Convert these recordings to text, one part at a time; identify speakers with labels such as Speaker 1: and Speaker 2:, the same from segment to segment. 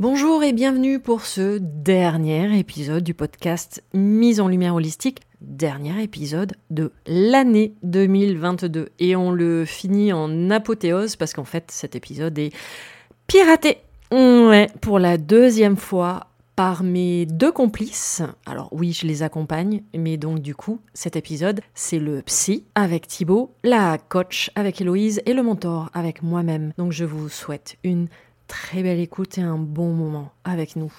Speaker 1: Bonjour et bienvenue pour ce dernier épisode du podcast Mise en lumière holistique, dernier épisode de l'année 2022. Et on le finit en apothéose parce qu'en fait cet épisode est piraté. Ouais, pour la deuxième fois par mes deux complices. Alors oui, je les accompagne, mais donc du coup, cet épisode, c'est le psy avec Thibaut, la coach avec Héloïse et le mentor avec moi-même. Donc je vous souhaite une très belle écoute et un bon moment avec nous.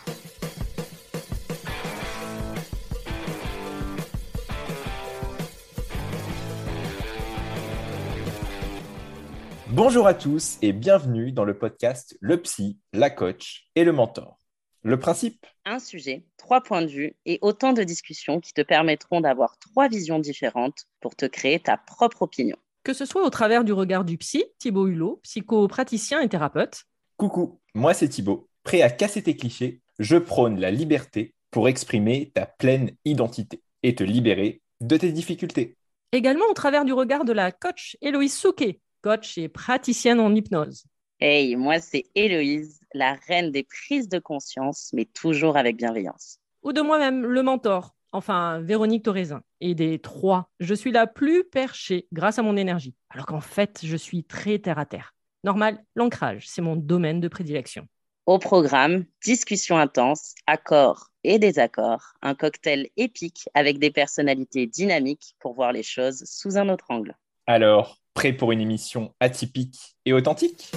Speaker 2: Bonjour à tous et bienvenue dans le podcast Le Psy, la coach et le mentor. Le principe?
Speaker 3: Un sujet, trois points de vue et autant de discussions qui te permettront d'avoir trois visions différentes pour te créer ta propre opinion.
Speaker 1: Que ce soit au travers du regard du psy, Thibaut Hulot, psychopraticien et thérapeute,
Speaker 2: Coucou, moi c'est Thibaut. Prêt à casser tes clichés, je prône la liberté pour exprimer ta pleine identité et te libérer de tes difficultés.
Speaker 1: Également au travers du regard de la coach Héloïse Souquet, coach et praticienne en hypnose.
Speaker 3: Hey, moi c'est Héloïse, la reine des prises de conscience, mais toujours avec bienveillance.
Speaker 1: Ou de moi-même, le mentor, enfin Véronique Toraisin. Et des trois, je suis la plus perchée grâce à mon énergie, alors qu'en fait, je suis très terre à terre. Normal, l'ancrage, c'est mon domaine de prédilection.
Speaker 3: Au programme, discussion intense, accords et désaccords, un cocktail épique avec des personnalités dynamiques pour voir les choses sous un autre angle.
Speaker 2: Alors, prêt pour une émission atypique et authentique?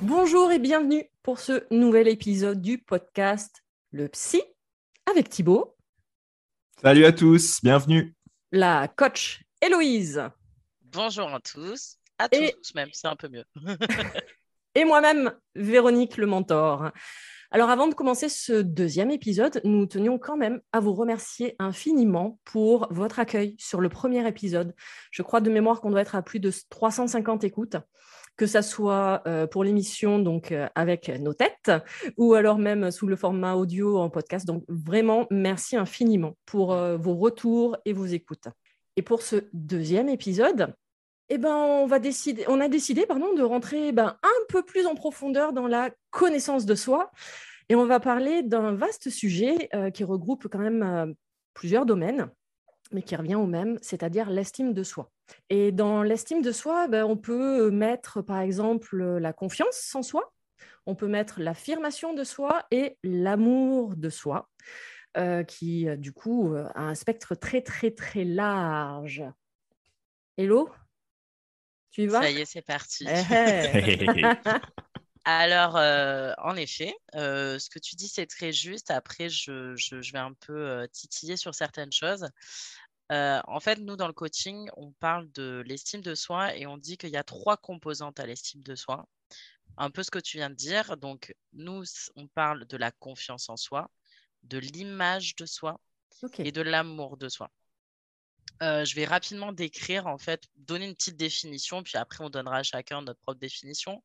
Speaker 1: Bonjour et bienvenue pour ce nouvel épisode du podcast Le Psy avec Thibaut.
Speaker 2: Salut à tous, bienvenue.
Speaker 1: La coach Héloïse.
Speaker 3: Bonjour à tous, à
Speaker 1: Et-
Speaker 3: tous même, c'est un peu mieux.
Speaker 1: et moi-même, Véronique le mentor. Alors avant de commencer ce deuxième épisode, nous tenions quand même à vous remercier infiniment pour votre accueil sur le premier épisode. Je crois de mémoire qu'on doit être à plus de 350 écoutes, que ça soit euh, pour l'émission donc euh, avec nos têtes ou alors même sous le format audio en podcast. Donc vraiment merci infiniment pour euh, vos retours et vos écoutes. Et pour ce deuxième épisode, eh ben, on, va décider, on a décidé pardon, de rentrer ben, un peu plus en profondeur dans la connaissance de soi. Et on va parler d'un vaste sujet qui regroupe quand même plusieurs domaines, mais qui revient au même, c'est-à-dire l'estime de soi. Et dans l'estime de soi, ben, on peut mettre par exemple la confiance en soi, on peut mettre l'affirmation de soi et l'amour de soi, euh, qui euh, du coup euh, a un spectre très très très large. Hello? Tu y vas?
Speaker 3: Ça y est, c'est parti.
Speaker 1: Eh, eh.
Speaker 3: Alors, euh, en effet, euh, ce que tu dis, c'est très juste. Après, je, je- je vais un peu euh, titiller sur certaines choses. Euh, en fait, nous, dans le coaching, on parle de l'estime de soi et on dit qu'il y a trois composantes à l'estime de soi. Un peu ce que tu viens de dire. Donc, nous, on parle de la confiance en soi, de l'image de soi et de l'amour de soi. Euh, je vais rapidement décrire, en fait, donner une petite définition, puis après, on donnera à chacun notre propre définition.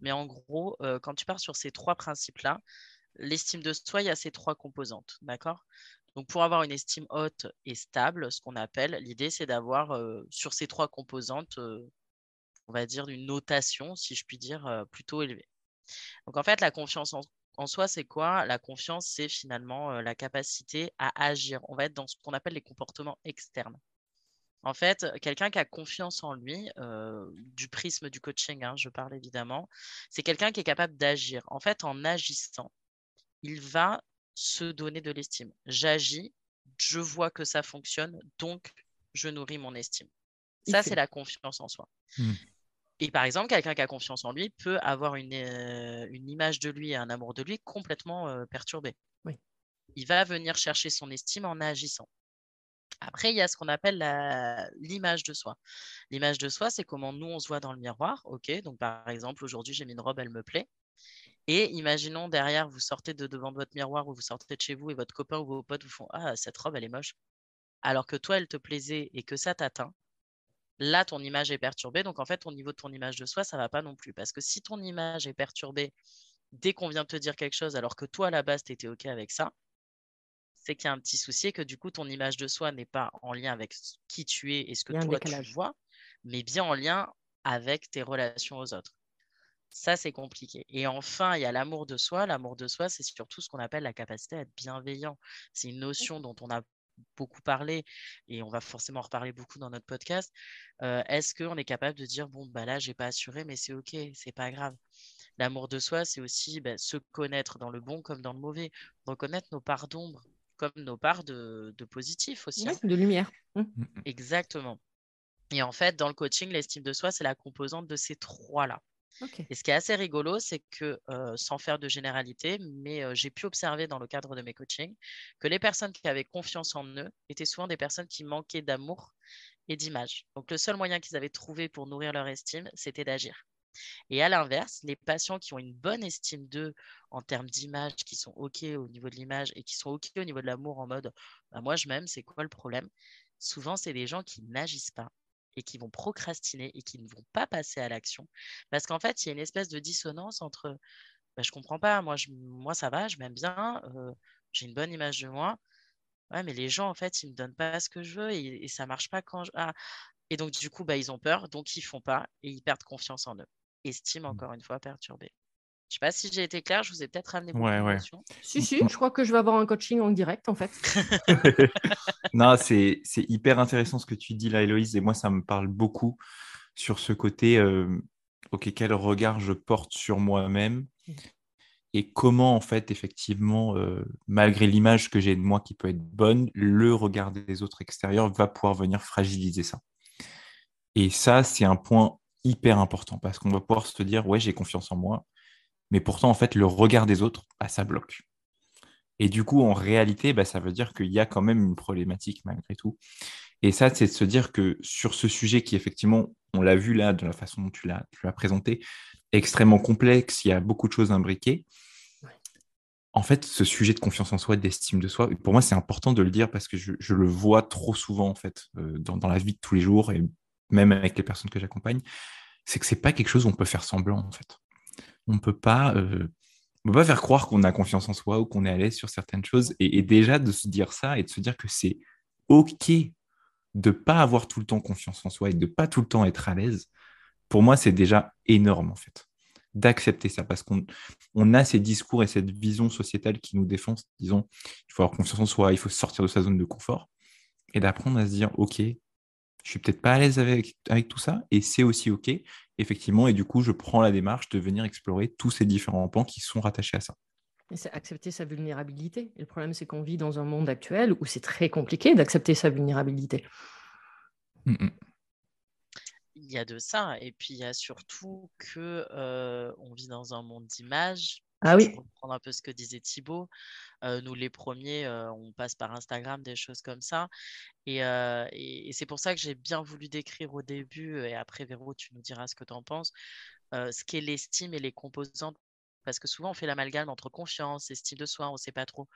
Speaker 3: Mais en gros, euh, quand tu pars sur ces trois principes-là, l'estime de soi, il y a ces trois composantes, d'accord? Donc, pour avoir une estime haute et stable, ce qu'on appelle, l'idée, c'est d'avoir euh, sur ces trois composantes, euh, on va dire, une notation, si je puis dire, euh, plutôt élevée. Donc, en fait, la confiance en, soi, c'est quoi? La confiance, c'est finalement la capacité à agir. On va être dans ce qu'on appelle les comportements externes. En fait, quelqu'un qui a confiance en lui, du prisme du coaching, hein, je parle évidemment, c'est quelqu'un qui est capable d'agir. En fait, en agissant, il va se donner de l'estime. J'agis, je vois que ça fonctionne, donc je nourris mon estime. Ça, c'est la confiance en soi.
Speaker 2: Hmm.
Speaker 3: Et par exemple, quelqu'un qui a confiance en lui peut avoir une, euh, une image de lui et un amour de lui complètement euh, perturbé.
Speaker 1: Oui.
Speaker 3: Il va venir chercher son estime en agissant. Après, il y a ce qu'on appelle l'image de soi. L'image de soi, c'est comment nous, on se voit dans le miroir. OK, donc par exemple, aujourd'hui, j'ai mis une robe, elle me plaît. Et imaginons derrière, vous sortez de devant votre miroir ou vous sortez de chez vous et votre copain ou vos potes vous font Ah, cette robe, elle est moche. Alors que toi, elle te plaisait et que ça t'atteint. Là, ton image est perturbée. Donc, en fait, au niveau de ton image de soi, ça ne va pas non plus. Parce que si ton image est perturbée dès qu'on vient te dire quelque chose, alors que toi, à la base, tu étais OK avec ça, c'est qu'il y a un petit souci et que du coup, ton image de soi n'est pas en lien avec qui tu es et ce que toi, tu vois, mais bien en lien avec tes relations aux autres. Ça, c'est compliqué. Et enfin, il y a l'amour de soi. L'amour de soi, c'est surtout ce qu'on appelle la capacité à être bienveillant. C'est une notion dont on a beaucoup parlé et on va forcément en reparler beaucoup dans notre podcast. Euh, est-ce qu'on est capable de dire bon bah là j'ai pas assuré mais c'est ok c'est pas grave l'amour de soi c'est aussi bah, se connaître dans le bon comme dans le mauvais reconnaître nos parts d'ombre comme nos parts de, positif aussi
Speaker 1: hein. de lumière
Speaker 3: mmh. exactement et en fait dans le coaching l'estime de soi c'est la composante de ces trois là et ce qui est assez rigolo, c'est que, sans faire de généralité, mais j'ai pu observer dans le cadre de mes coachings que les personnes qui avaient confiance en eux étaient souvent des personnes qui manquaient d'amour et d'image. Donc le seul moyen qu'ils avaient trouvé pour nourrir leur estime, c'était d'agir. Et à l'inverse, les patients qui ont une bonne estime d'eux en termes d'image, qui sont OK au niveau de l'image et qui sont OK au niveau de l'amour en mode bah, moi je m'aime, c'est quoi le problème? Souvent, c'est des gens qui n'agissent pas et qui vont procrastiner et qui ne vont pas passer à l'action. Parce qu'en fait, il y a une espèce de dissonance entre bah, je comprends pas, moi, je, moi ça va, je m'aime bien, euh, j'ai une bonne image de moi. Ouais, mais les gens, en fait, ils ne me donnent pas ce que je veux et, ça ne marche pas quand je. Ah. Et donc, du coup, bah, ils ont peur, donc ils font pas et ils perdent confiance en eux. Estime, mmh. encore une fois, perturbée. Je sais pas si j'ai été claire, je vous ai peut-être ramené beaucoup
Speaker 2: ouais, ouais.
Speaker 1: Si, si, je crois que je vais avoir un coaching en direct, en fait.
Speaker 2: non, c'est hyper intéressant ce que tu dis là, Héloïse, et moi, ça me parle beaucoup sur ce côté, euh, ok, quel regard je porte sur moi-même et comment, en fait, effectivement, euh, malgré l'image que j'ai de moi qui peut être bonne, le regard des autres extérieurs va pouvoir venir fragiliser ça. Et ça, c'est un point hyper important parce qu'on va pouvoir se dire, ouais, j'ai confiance en moi, mais pourtant, en fait, le regard des autres, bah, ça bloque. Et du coup, en réalité, bah, ça veut dire qu'il y a quand même une problématique malgré tout. Et ça, c'est de se dire que sur ce sujet qui, effectivement, on l'a vu là, de la façon dont tu l'as présenté, extrêmement complexe, il y a beaucoup de choses imbriquées. En fait, ce sujet de confiance en soi, d'estime de soi, pour moi, c'est important de le dire parce que je, le vois trop souvent, en fait, euh, dans, la vie de tous les jours et même avec les personnes que j'accompagne, c'est que c'est pas quelque chose où on peut faire semblant, en fait on ne peut pas, euh, peut pas faire croire qu'on a confiance en soi ou qu'on est à l'aise sur certaines choses. Et, déjà de se dire ça et de se dire que c'est OK de pas avoir tout le temps confiance en soi et de pas tout le temps être à l'aise, pour moi, c'est déjà énorme en fait d'accepter ça parce qu'on on a ces discours et cette vision sociétale qui nous défense, disons, il faut avoir confiance en soi, il faut sortir de sa zone de confort et d'apprendre à se dire, OK, je suis peut-être pas à l'aise avec, avec tout ça et c'est aussi OK effectivement, et du coup, je prends la démarche de venir explorer tous ces différents pans qui sont rattachés à ça.
Speaker 1: C'est accepter sa vulnérabilité. Et le problème, c'est qu'on vit dans un monde actuel où c'est très compliqué d'accepter sa vulnérabilité.
Speaker 3: Il y a de ça, et puis il y a surtout que euh, on vit dans un monde d'images
Speaker 1: ah oui.
Speaker 3: reprendre un peu ce que disait Thibaut. Euh, nous, les premiers, euh, on passe par Instagram, des choses comme ça. Euh, et, c'est pour ça que j'ai bien voulu décrire au début, et après, Véro, tu nous diras ce que tu en penses, ce qu'est l'estime et les composantes. Parce que souvent, on fait l'amalgame entre confiance, estime de soi, on ne sait pas trop.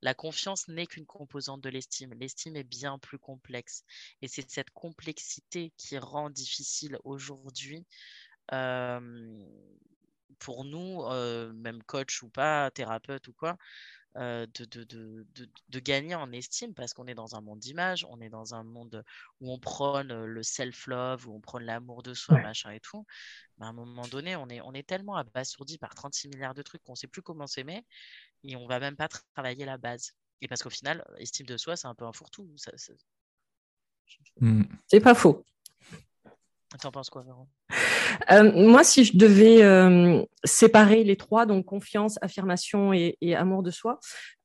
Speaker 3: La confiance n'est qu'une composante de l'estime. L'estime est bien plus complexe. Et c'est cette complexité qui rend difficile aujourd'hui pour nous, euh, même coach ou pas, thérapeute ou quoi, euh, de, de, de, de, gagner en estime parce qu'on est dans un monde d'image, on est dans un monde où on prône le self-love, où on prône l'amour de soi, machin et tout. Mais à un moment donné, on est, on est tellement abasourdi par 36 milliards de trucs qu'on ne sait plus comment s'aimer et on va même pas travailler la base. Et parce qu'au final, estime de soi, c'est un peu un fourre-tout.
Speaker 1: Mmh. C'est pas faux.
Speaker 3: T'en penses quoi, Véron
Speaker 1: euh, Moi, si je devais euh, séparer les trois, donc confiance, affirmation et, amour de soi,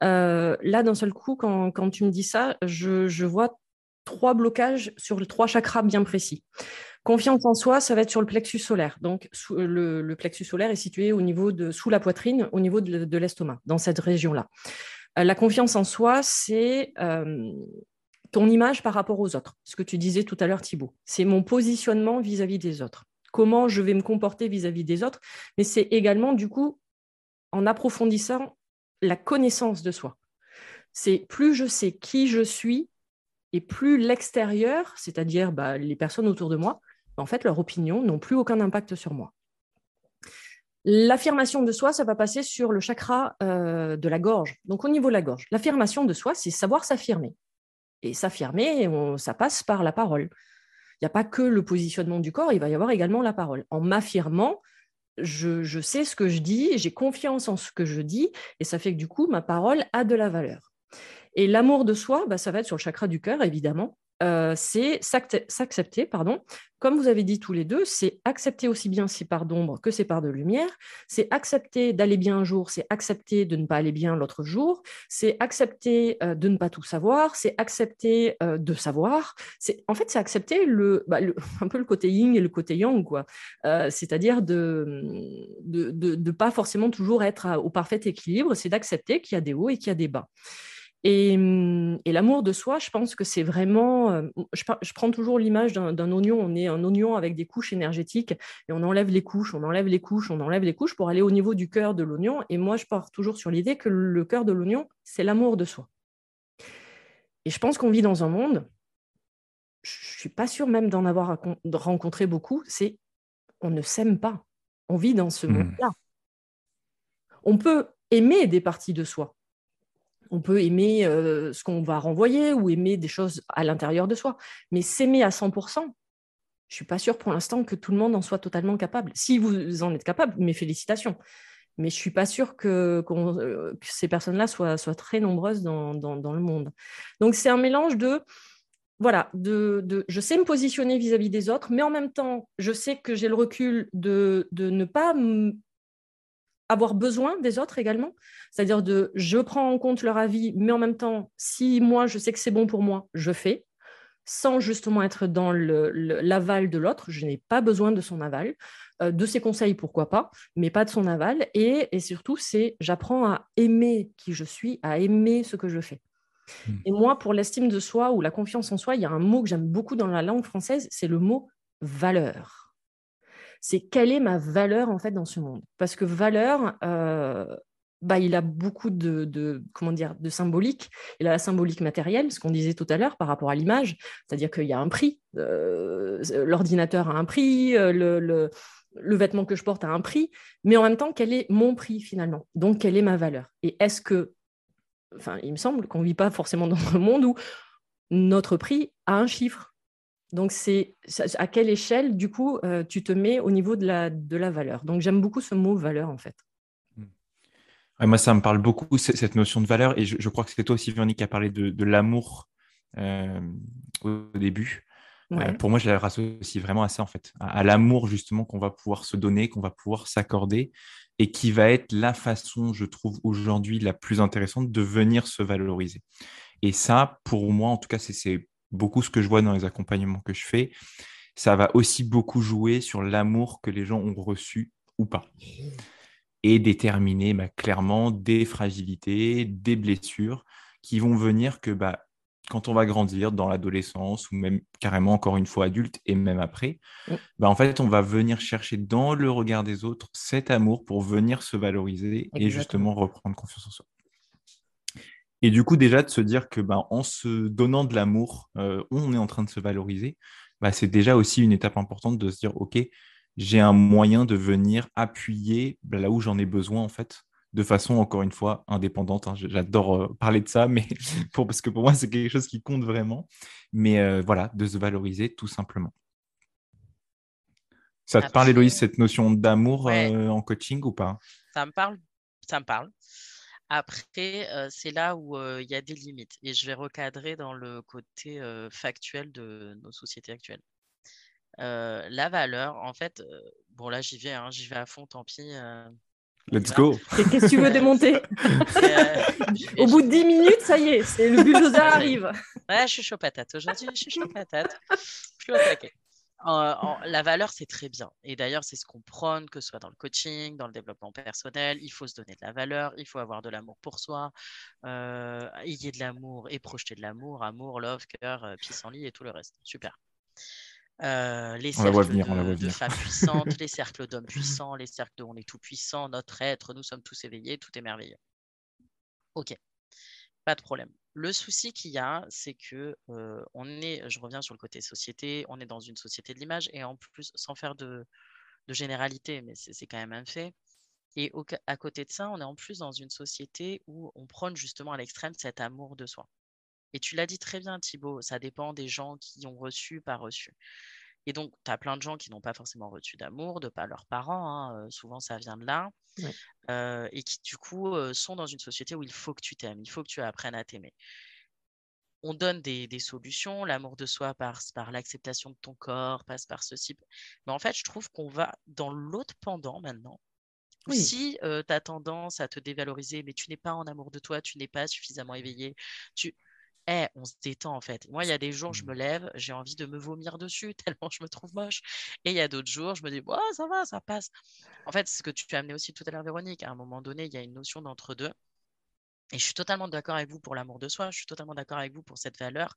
Speaker 1: euh, là, d'un seul coup, quand, tu me dis ça, je, vois trois blocages sur les trois chakras bien précis. Confiance en soi, ça va être sur le plexus solaire. Donc, le, plexus solaire est situé au niveau de sous la poitrine, au niveau de, l'estomac, dans cette région-là. la confiance en soi, c'est ton image par rapport aux autres, ce que tu disais tout à l'heure, Thibault. C'est mon positionnement vis-à-vis des autres. Comment je vais me comporter vis-à-vis des autres, mais c'est également, du coup, en approfondissant la connaissance de soi. C'est plus je sais qui je suis et plus l'extérieur, c'est-à-dire bah, les personnes autour de moi, en fait, leurs opinions n'ont plus aucun impact sur moi. L'affirmation de soi, ça va passer sur le chakra euh, de la gorge. Donc au niveau de la gorge, l'affirmation de soi, c'est savoir s'affirmer. Et s'affirmer, ça passe par la parole. Il n'y a pas que le positionnement du corps, il va y avoir également la parole. En m'affirmant, je, sais ce que je dis, j'ai confiance en ce que je dis, et ça fait que du coup, ma parole a de la valeur. Et l'amour de soi, bah, ça va être sur le chakra du cœur, évidemment. Euh, c'est s'accepter, pardon. Comme vous avez dit tous les deux, c'est accepter aussi bien ses parts d'ombre que ses parts de lumière. C'est accepter d'aller bien un jour, c'est accepter de ne pas aller bien l'autre jour. C'est accepter euh, de ne pas tout savoir, c'est accepter euh, de savoir. C'est en fait c'est accepter bah, le, un peu le côté yin et le côté yang quoi. C'est-à-dire de de, de de pas forcément toujours être au parfait équilibre. C'est d'accepter qu'il y a des hauts et qu'il y a des bas. Hum, et, l'amour de soi, je pense que c'est vraiment. Euh, je, prends toujours l'image d'un oignon. On est un oignon avec des couches énergétiques et on enlève les couches, on enlève les couches, on enlève les couches pour aller au niveau du cœur de l'oignon. Et moi, je pars toujours sur l'idée que le cœur de l'oignon, c'est l'amour de soi. Et je pense qu'on vit dans un monde, je ne suis pas sûre même d'en avoir rencontré beaucoup, c'est on ne s'aime pas. On vit dans ce mmh. monde-là. On peut aimer des parties de soi on peut aimer euh, ce qu'on va renvoyer ou aimer des choses à l'intérieur de soi. Mais s'aimer à 100%, je suis pas sûre pour l'instant que tout le monde en soit totalement capable. Si vous en êtes capable, mes félicitations. Mais je suis pas sûre que, euh, ces personnes-là soient, très nombreuses dans, le monde. Donc c'est un mélange de, voilà, de, je sais me positionner vis-à-vis des autres, mais en même temps, je sais que j'ai le recul de, de ne pas avoir besoin des autres également. C'est-à-dire de je prends en compte leur avis, mais en même temps, si moi je sais que c'est bon pour moi, je fais, sans justement être dans l'aval de l'autre. Je n'ai pas besoin de son aval. Euh, de ses conseils, pourquoi pas, mais pas de son aval. Et, surtout, c'est j'apprends à aimer qui je suis, à aimer ce que je fais. Hmm. Et moi, pour l'estime de soi ou la confiance en soi, il y a un mot que j'aime beaucoup dans la langue française, c'est le mot valeur c'est quelle est ma valeur en fait dans ce monde? Parce que valeur, euh, bah, il a beaucoup de, de symbolique. Il a la symbolique matérielle, ce qu'on disait tout à l'heure par rapport à l'image, c'est-à-dire qu'il y a un prix. Euh, l'ordinateur a un prix, euh, le, vêtement que je porte a un prix, mais en même temps, quel est mon prix finalement? Donc, quelle est ma valeur? Et est-ce que, il me semble qu'on ne vit pas forcément dans un monde où notre prix a un chiffre. Donc, c'est à quelle échelle, du coup, euh, tu te mets au niveau de la, de la valeur? Donc, j'aime beaucoup ce mot valeur, en fait.
Speaker 2: moi, ça me parle beaucoup, cette notion de valeur. Et je, crois que c'est toi aussi, Véronique, qui a parlé de, l'amour euh, au début. Euh, pour moi, je la rassocie vraiment à ça, en fait. À, l'amour, justement, qu'on va pouvoir se donner, qu'on va pouvoir s'accorder. Et qui va être la façon, je trouve, aujourd'hui, la plus intéressante de venir se valoriser. Et ça, pour moi, en tout cas, c'est beaucoup ce que je vois dans les accompagnements que je fais, ça va aussi beaucoup jouer sur l'amour que les gens ont reçu ou pas. Et déterminer bah, clairement des fragilités, des blessures qui vont venir que bah, quand on va grandir dans l'adolescence ou même carrément encore une fois adulte et même après, bah, en fait, on va venir chercher dans le regard des autres cet amour pour venir se valoriser et justement reprendre confiance en soi. Et du coup, déjà de se dire que ben, en se donnant de l'amour, euh, on est en train de se valoriser, bah, c'est déjà aussi une étape importante de se dire, OK, j'ai un moyen de venir appuyer là où j'en ai besoin, en fait, de façon, encore une fois, indépendante. Hein. J'adore euh, parler de ça, mais pour, parce que pour moi, c'est quelque chose qui compte vraiment. Mais euh, voilà, de se valoriser tout simplement. Ça te parle, Héloïse, cette notion d'amour en coaching ou pas?
Speaker 3: Ça me parle, ça me parle. Après, c'est là où il y a des limites et je vais recadrer dans le côté factuel de nos sociétés actuelles. la valeur, en fait, bon là j'y vais, hein, j'y vais à fond, tant pis.
Speaker 2: Let's go.
Speaker 1: Qu'est-ce que tu veux démonter? Au bout de 10 minutes, ça y est, c'est le bulldozer arrive.
Speaker 3: Ouais, je suis chaud patate. Aujourd'hui, je suis chaud patate. Je suis au taquet. La valeur, c'est très bien. Et d'ailleurs, c'est ce qu'on prône, que ce soit dans le coaching, dans le développement personnel. Il faut se donner de la valeur, il faut avoir de l'amour pour soi, euh, ayez de l'amour et projeter de l'amour, amour, love, cœur, euh, lit et tout le reste. Super. Euh, les cercles de, femmes puissantes, les cercles d'hommes puissants, les cercles de on est tout puissant, notre être, nous sommes tous éveillés, tout est merveilleux. Ok, pas de problème. Le souci qu'il y a, c'est que euh, on est, je reviens sur le côté société, on est dans une société de l'image et en plus, sans faire de, généralité, mais c'est quand même un fait. Et à côté de ça, on est en plus dans une société où on prône justement à l'extrême cet amour de soi. Et tu l'as dit très bien, Thibaut, ça dépend des gens qui ont reçu, pas reçu. Et donc, tu as plein de gens qui n'ont pas forcément reçu d'amour de pas leurs parents, hein, souvent ça vient de là, euh, et qui du coup euh, sont dans une société où il faut que tu t'aimes, il faut que tu apprennes à t'aimer. On donne des, solutions, l'amour de soi passe par l'acceptation de ton corps, passe par ceci. Mais en fait, je trouve qu'on va dans l'autre pendant maintenant. Si tu as tendance à te dévaloriser, mais tu n'es pas en amour de toi, tu n'es pas suffisamment éveillé, tu eh, on se détend en fait. Moi, il y a des jours, je me mmh. lève, j'ai envie de me vomir dessus tellement je me trouve moche. Et il y a d'autres jours, je me dis, oh, ça va, ça passe. En fait, ce que tu as amené aussi tout à l'heure, Véronique, à un moment donné, il y a une notion d'entre-deux. Et je suis totalement d'accord avec vous pour l'amour de soi, je suis totalement d'accord avec vous pour cette valeur,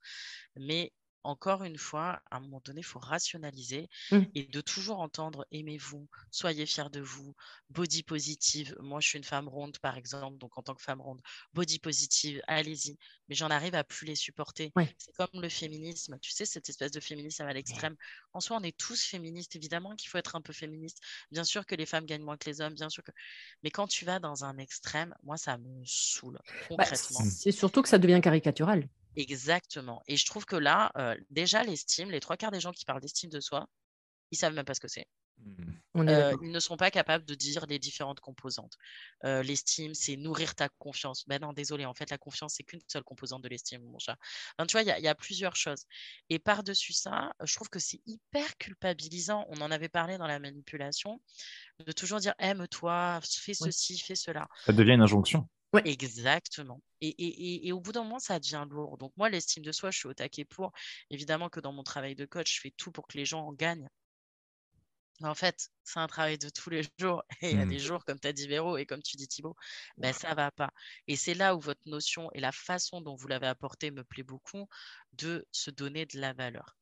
Speaker 3: mais encore une fois, à un moment donné, il faut rationaliser mmh. et de toujours entendre aimez-vous, soyez fiers de vous, body positive. Moi, je suis une femme ronde, par exemple, donc en tant que femme ronde, body positive, allez-y. Mais j'en arrive à plus les supporter. C'est comme le féminisme, tu sais, cette espèce de féminisme à l'extrême. En soi, on est tous féministes, évidemment qu'il faut être un peu féministe. Bien sûr que les femmes gagnent moins que les hommes, bien sûr que. Mais quand tu vas dans un extrême, moi, ça me saoule bah, concrètement.
Speaker 1: c'est surtout que ça devient caricatural.
Speaker 3: Exactement. Et je trouve que là, euh, déjà, l'estime, les trois quarts des gens qui parlent d'estime de soi, ils savent même pas ce que c'est. Mmh. Euh, ils ne sont pas capables de dire les différentes composantes. Euh, l'estime, c'est nourrir ta confiance. Ben non, désolé, en fait, la confiance, c'est qu'une seule composante de l'estime, mon chat. tu vois, il y, a plusieurs choses. Et par-dessus ça, je trouve que c'est hyper culpabilisant. On en avait parlé dans la manipulation, de toujours dire aime-toi, fais ceci, fais cela.
Speaker 2: Ça devient une injonction.
Speaker 3: Exactement. Et, au bout d'un moment, ça devient lourd. Donc moi, l'estime de soi, je suis au taquet pour. Évidemment que dans mon travail de coach, je fais tout pour que les gens en gagnent. Mais en fait, c'est un travail de tous les jours. Et il y a mmh. des jours, comme tu as dit Véro et comme tu dis Thibaut, ben, ça va pas. Et c'est là où votre notion et la façon dont vous l'avez apporté me plaît beaucoup de se donner de la valeur.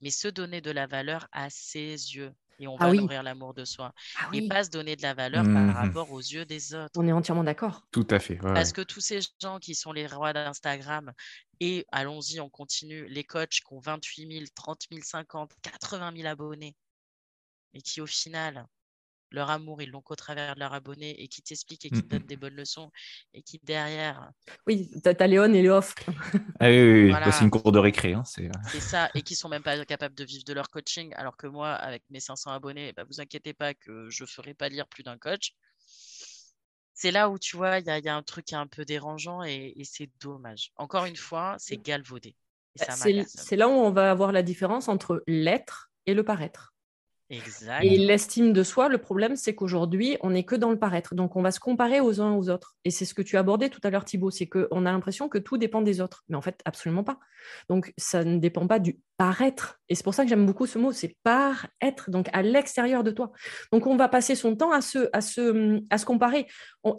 Speaker 3: Mais se donner de la valeur à ses yeux, et on ah va nourrir l'amour de soi. Ah et pas se donner de la valeur par mmh rapport aux yeux des autres.
Speaker 1: On est entièrement d'accord.
Speaker 2: Tout à fait.
Speaker 3: Parce que tous ces gens qui sont les rois d'Instagram, et allons-y, on continue, les coachs qui ont 28 000, 30 000, 50, 80 000 abonnés, et qui au final leur amour, ils l'ont qu'au travers de leur abonné et qui t'expliquent et qui te donnent des bonnes leçons et qui derrière.
Speaker 1: Oui, t'as Léon et Léof.
Speaker 2: Ah oui, oui, c'est une cour de récré. Hein,
Speaker 3: c'est ça, et qui sont même pas capables de vivre de leur coaching, alors que moi, avec mes 500 abonnés, bah, vous inquiétez pas que je ferai pas lire plus d'un coach. C'est là où tu vois, il y, a un truc qui est un peu dérangeant et, c'est dommage. Encore une fois, c'est galvaudé.
Speaker 1: C'est là où on va avoir la différence entre l'être et le paraître. Et l'estime de soi, le problème, c'est qu'aujourd'hui, on n'est que dans le paraître. Donc, on va se comparer aux uns aux autres. Et c'est ce que tu abordé tout à l'heure, Thibaut, c'est qu'on a l'impression que tout dépend des autres. Mais en fait, absolument pas. Donc, ça ne dépend pas du paraître. Et c'est pour ça que j'aime beaucoup ce mot, c'est paraître, donc à l'extérieur de toi. Donc, on va passer son temps à se, à se, à se comparer.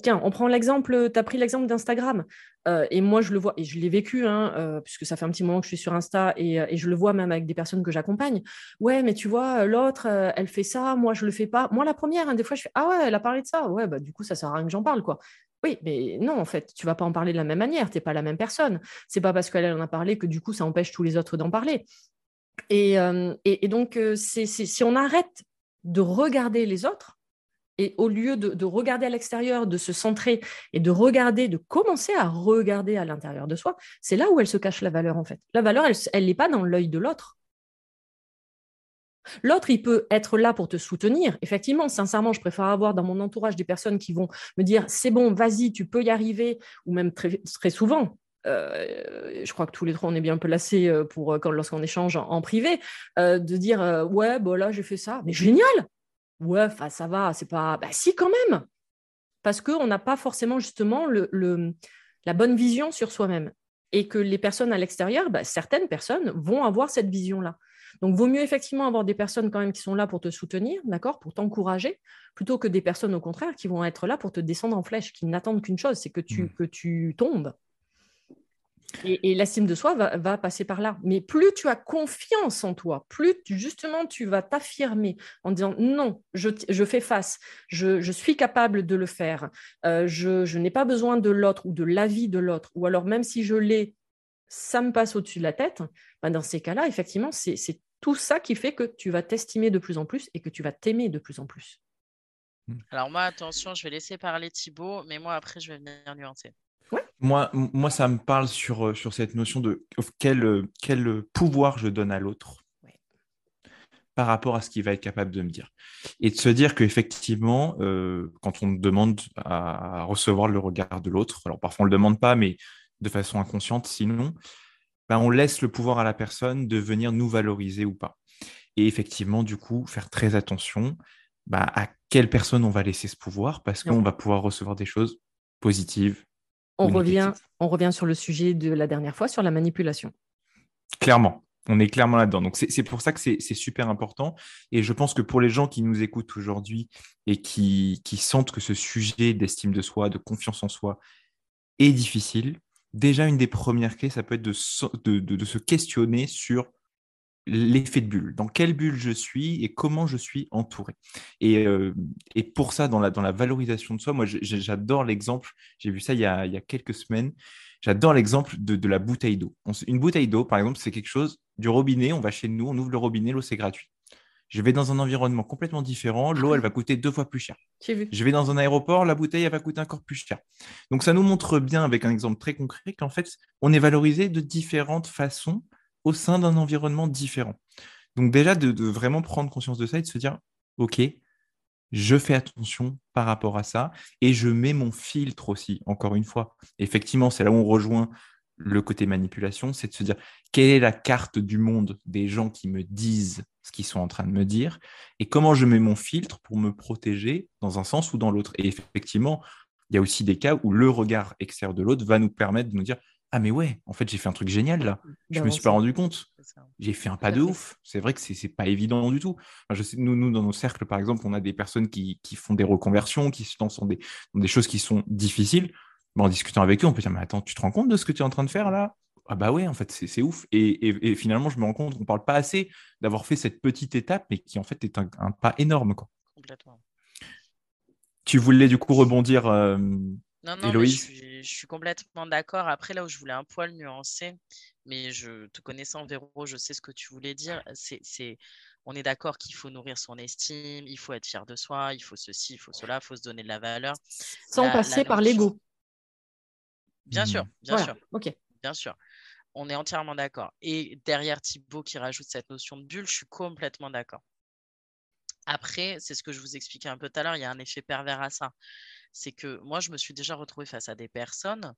Speaker 1: tiens, on prend l'exemple, tu as pris l'exemple d'Instagram. Euh, et moi, je le vois, et je l'ai vécu, hein, euh, puisque ça fait un petit moment que je suis sur Insta, et, euh, et je le vois même avec des personnes que j'accompagne. Ouais, mais tu vois, l'autre, elle fait ça, moi, je le fais pas. Moi, la première, hein, des fois, je fais Ah ouais, elle a parlé de ça. Ouais, bah, du coup, ça sert à rien que j'en parle, quoi. Oui, mais non, en fait, tu vas pas en parler de la même manière, tu n'es pas la même personne. C'est pas parce qu'elle en a parlé que du coup, ça empêche tous les autres d'en parler. Et, donc, si on arrête de regarder les autres, et au lieu de, regarder à l'extérieur, de se centrer et de regarder, de commencer à regarder à l'intérieur de soi, c'est là où elle se cache la valeur en fait. La valeur, elle n'est pas dans l'œil de l'autre. L'autre, il peut être là pour te soutenir. Effectivement, sincèrement, je préfère avoir dans mon entourage des personnes qui vont me dire c'est bon, vas-y, tu peux y arriver, ou même très, très souvent. Euh, je crois que tous les trois, on est bien placés euh, pour quand lorsqu'on échange en, privé, euh, de dire ouais, bon là, j'ai fait ça, mais génial, ouais, ça va, c'est pas. Bah, si, quand même. Parce qu'on n'a pas forcément justement le, la bonne vision sur soi-même. et que les personnes à l'extérieur, bah, certaines personnes vont avoir cette vision-là. Donc, vaut mieux effectivement avoir des personnes quand même qui sont là pour te soutenir, d'accord, pour t'encourager, plutôt que des personnes au contraire qui vont être là pour te descendre en flèche, qui n'attendent qu'une chose, c'est que tu, mmh. que tu tombes. Et, l'estime de soi va, passer par là. Mais plus tu as confiance en toi, plus justement tu vas t'affirmer en disant non, je, fais face, je, suis capable de le faire, euh, je, n'ai pas besoin de l'autre ou de l'avis de l'autre, ou alors même si je l'ai, ça me passe au-dessus de la tête. Ben, dans ces cas-là, effectivement, c'est tout ça qui fait que tu vas t'estimer de plus en plus et que tu vas t'aimer de plus en plus.
Speaker 3: Alors moi, attention, je vais laisser parler Thibaut, mais moi après, je vais venir nuancer.
Speaker 2: Moi, moi, ça me parle sur, euh, sur cette notion de quel, euh, quel pouvoir je donne à l'autre par rapport à ce qu'il va être capable de me dire. Et de se dire qu'effectivement, euh, quand on demande à recevoir le regard de l'autre, alors parfois on ne le demande pas, mais de façon inconsciente, sinon, ben on laisse le pouvoir à la personne de venir nous valoriser ou pas. Et effectivement, du coup, faire très attention bah, à quelle personne on va laisser ce pouvoir, parce qu'on va pouvoir recevoir des choses positives,
Speaker 1: on revient, on revient sur le sujet de la dernière fois, sur la manipulation.
Speaker 2: Clairement, on est clairement là-dedans. Donc c'est pour ça que c'est super important. Et je pense que pour les gens qui nous écoutent aujourd'hui et qui, qui sentent que ce sujet d'estime de soi, de confiance en soi est difficile, déjà une des premières clés, ça peut être de, de se questionner sur l'effet de bulle, dans quelle bulle je suis et comment je suis entouré. Et, euh, et pour ça, dans la, dans la valorisation de soi, moi j'adore l'exemple, j'ai vu ça il y a, il y a quelques semaines, j'adore l'exemple de, de, la bouteille d'eau. Une bouteille d'eau, par exemple, c'est quelque chose du robinet, on va chez nous, on ouvre le robinet, l'eau c'est gratuit. Je vais dans un environnement complètement différent, l'eau elle va coûter deux fois plus cher.
Speaker 1: Vu.
Speaker 2: Je vais dans un aéroport, la bouteille elle va coûter encore plus cher. Donc ça nous montre bien avec un exemple très concret qu'en fait on est valorisé de différentes façons au sein d'un environnement différent. Donc déjà, de, vraiment prendre conscience de ça et de se dire, OK, je fais attention par rapport à ça et je mets mon filtre aussi, encore une fois. Effectivement, c'est là où on rejoint le côté manipulation, c'est de se dire, quelle est la carte du monde des gens qui me disent ce qu'ils sont en train de me dire et comment je mets mon filtre pour me protéger dans un sens ou dans l'autre? Et effectivement, il y a aussi des cas où le regard extérieur de l'autre va nous permettre de nous dire ah mais ouais, en fait j'ai fait un truc génial là. Je me suis pas rendu compte. J'ai fait un pas de ouf. C'est vrai que c'est pas évident du tout. je sais, nous, nous, dans nos cercles, par exemple, on a des personnes qui, font des reconversions, qui se lancent dans des, des choses qui sont difficiles. en discutant avec eux, on peut dire, mais attends, tu te rends compte de ce que tu es en train de faire là? Ah bah ouais, en fait, c'est ouf. Et, finalement, je me rends compte qu'on parle pas assez d'avoir fait cette petite étape, mais qui en fait est un, pas énorme. Quoi. Complètement. Tu voulais du coup rebondir euh,
Speaker 3: non, non, mais je, suis, complètement d'accord. Après, là où je voulais un poil nuancer, mais je te connaissant, Véro, je sais ce que tu voulais dire. C'est, on est d'accord qu'il faut nourrir son estime, il faut être fier de soi, il faut ceci, il faut cela, il faut se donner de la valeur.
Speaker 1: Sans passer par l'ego.
Speaker 3: Bien sûr, bien sûr.
Speaker 1: Ok.
Speaker 3: Bien sûr. On est entièrement d'accord. Et derrière Thibaut qui rajoute cette notion de bulle, je suis complètement d'accord. Après, c'est ce que je vous expliquais un peu tout à l'heure, il y a un effet pervers à ça c'est que moi, je me suis déjà retrouvée face à des personnes,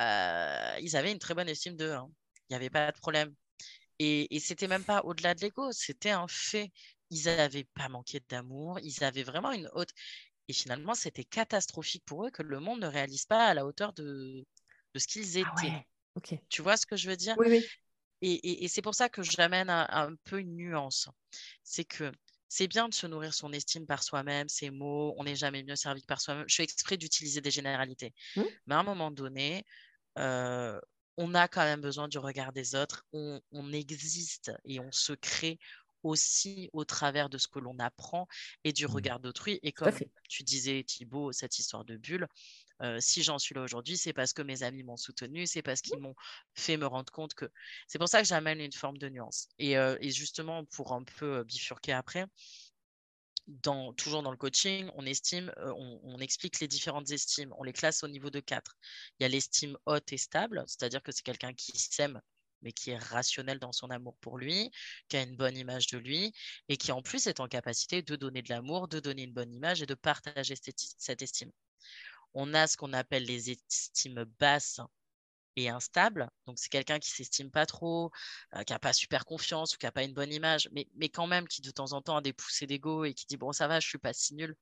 Speaker 3: euh, ils avaient une très bonne estime d'eux. Hein. Il n'y avait pas de problème. Et, et c'était même pas au-delà de l'ego, c'était un fait. Ils n'avaient pas manqué d'amour, ils avaient vraiment une haute. Et finalement, c'était catastrophique pour eux que le monde ne réalise pas à la hauteur de, de ce qu'ils
Speaker 1: ah
Speaker 3: étaient. Tu vois ce que je veux dire?
Speaker 1: Oui, oui.
Speaker 3: Et, et, c'est pour ça que j'amène un, un peu une nuance. C'est que c'est bien de se nourrir son estime par soi-même, ses mots, on n'est jamais mieux servi que par soi-même. Je fais exprès d'utiliser des généralités. Mmh. Mais à un moment donné, euh, on a quand même besoin du regard des autres. On, existe et on se crée aussi au travers de ce que l'on apprend et du mmh. regard d'autrui. Et comme tu disais, Thibaut, cette histoire de bulle, si j'en suis là aujourd'hui, c'est parce que mes amis m'ont soutenu, c'est parce qu'ils m'ont fait me rendre compte que. C'est pour ça que j'amène une forme de nuance. Et, justement, pour un peu bifurquer après, dans, toujours dans le coaching, on estime, on, explique les différentes estimes, on les classe au niveau de quatre. Il y a l'estime haute et stable, c'est-à-dire que c'est quelqu'un qui s'aime mais qui est rationnel dans son amour pour lui, qui a une bonne image de lui et qui en plus est en capacité de donner de l'amour, de donner une bonne image et de partager cette estime on a ce qu'on appelle les estimes basses et instables. Donc, c'est quelqu'un qui s'estime pas trop, euh, qui n'a pas super confiance ou qui n'a pas une bonne image, mais, quand même qui de temps en temps a des poussées d'ego et qui dit Bon, ça va, je suis pas si nul.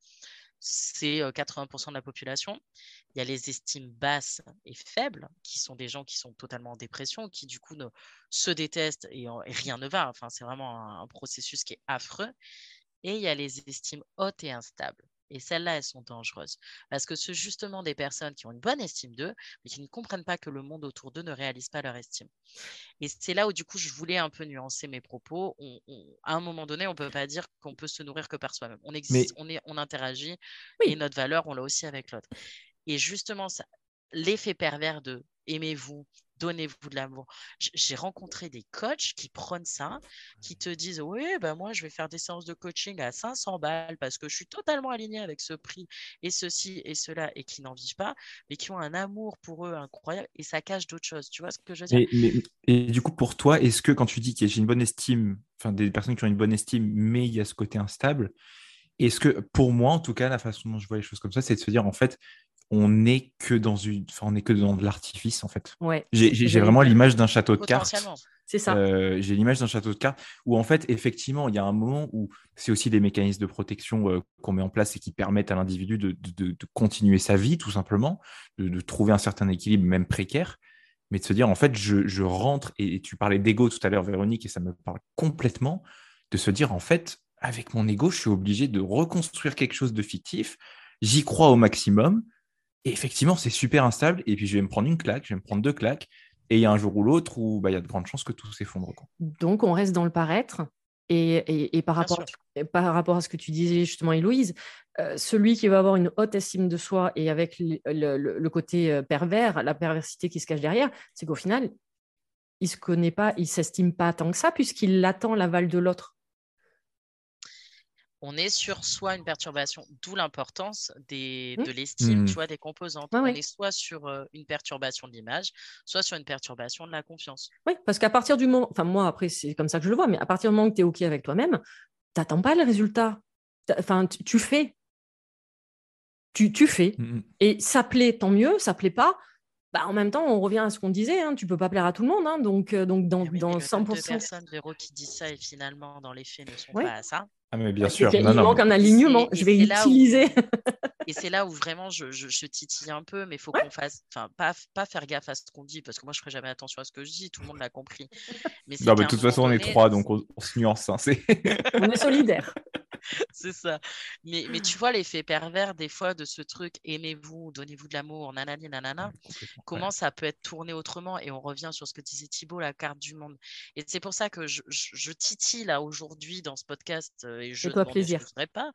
Speaker 3: c'est 80% de la population. Il y a les estimes basses et faibles, qui sont des gens qui sont totalement en dépression, qui du coup se détestent et, rien ne va. Enfin, c'est vraiment un, processus qui est affreux. Et il y a les estimes hautes et instables. Et celles-là, elles sont dangereuses. Parce que c'est justement des personnes qui ont une bonne estime d'eux, mais qui ne comprennent pas que le monde autour d'eux ne réalise pas leur estime. Et c'est là où, du coup, je voulais un peu nuancer mes propos. à un moment donné, on ne peut pas dire qu'on peut se nourrir que par soi-même. On existe, on, est, on interagit, et notre valeur, on l'a aussi avec l'autre. Et justement, l'effet pervers de aimez-vous, donnez-vous de l'amour. J'ai rencontré des coachs qui prennent ça, qui te disent Oui, ben moi, je vais faire des séances de coaching à 500 balles parce que je suis totalement aligné avec ce prix et ceci et cela, et qui n'en vivent pas, mais qui ont un amour pour eux incroyable et ça cache d'autres choses. Tu vois ce que je veux dire?
Speaker 2: Et, du coup, pour toi, est-ce que quand tu dis que j'ai une bonne estime, enfin des personnes qui ont une bonne estime, mais il y a ce côté instable, est-ce que pour moi, en tout cas, la façon dont je vois les choses comme ça, c'est de se dire en fait, on n'est que dans une, enfin, on est que dans de l'artifice en fait.
Speaker 1: Ouais,
Speaker 2: j'ai vraiment l'image d'un château de cartes.
Speaker 1: C'est ça.
Speaker 2: Euh, j'ai l'image d'un château de cartes où en fait effectivement il y a un moment où c'est aussi des mécanismes de protection euh, qu'on met en place et qui permettent à l'individu de, de, continuer sa vie tout simplement, de, trouver un certain équilibre même précaire, mais de se dire en fait je, je rentre et, tu parlais d'ego tout à l'heure Véronique et ça me parle complètement de se dire en fait avec mon ego je suis obligé de reconstruire quelque chose de fictif, j'y crois au maximum et effectivement, c'est super instable. Et puis, je vais me prendre une claque, je vais me prendre deux claques. Et il y a un jour ou l'autre où bah, il y a de grandes chances que tout s'effondre.
Speaker 1: Donc, on reste dans le paraître. Et, et, par, rapport, par rapport à ce que tu disais justement, Héloïse, euh, celui qui va avoir une haute estime de soi et avec le, côté euh, pervers, la perversité qui se cache derrière, c'est qu'au final, il se connaît pas, il s'estime pas tant que ça puisqu'il attend l'aval de l'autre
Speaker 3: on est sur soit une perturbation, d'où l'importance mmh. de l'estime, tu mmh. vois, des composantes. on est soit sur une perturbation de l'image, soit sur une perturbation de la confiance.
Speaker 1: Oui, parce qu'à partir du moment, enfin moi après c'est comme ça que je le vois, mais à partir du moment que tu es OK avec toi-même, tu n'attends pas le résultat. Enfin, tu, fais. Tu, tu fais. Mmh, Et ça plaît, tant mieux, ça plaît pas. Bah, en même temps, on revient à ce qu'on disait, hein, tu peux pas plaire à tout le monde, hein, donc, donc dans, dans 100%.
Speaker 3: Les personnes, qui disent ça et finalement dans les faits ne sont pas à ça.
Speaker 2: Ah, mais bien sûr.
Speaker 1: Il, manque un alignement. Je vais l'utiliser.
Speaker 3: et c'est là où vraiment je, je, titille un peu, mais il faut qu'on fasse, enfin, pas, pas faire gaffe à ce qu'on dit, parce que moi je ferai jamais attention à ce que je dis, tout le monde l'a compris.
Speaker 2: Mais non, mais de toute façon, on est trois, donc on, se nuance. Hein,
Speaker 1: on est solidaires.
Speaker 3: c'est ça. Mais, mais tu vois l'effet pervers des fois de ce truc aimez-vous, donnez-vous de l'amour, nanani, nanana, comment ça peut être tourné autrement? Et on revient sur ce que disait Thibault, la carte du monde. Et c'est pour ça que je, je, titille là aujourd'hui dans ce podcast euh, et je
Speaker 1: ne plaisir.
Speaker 3: pas,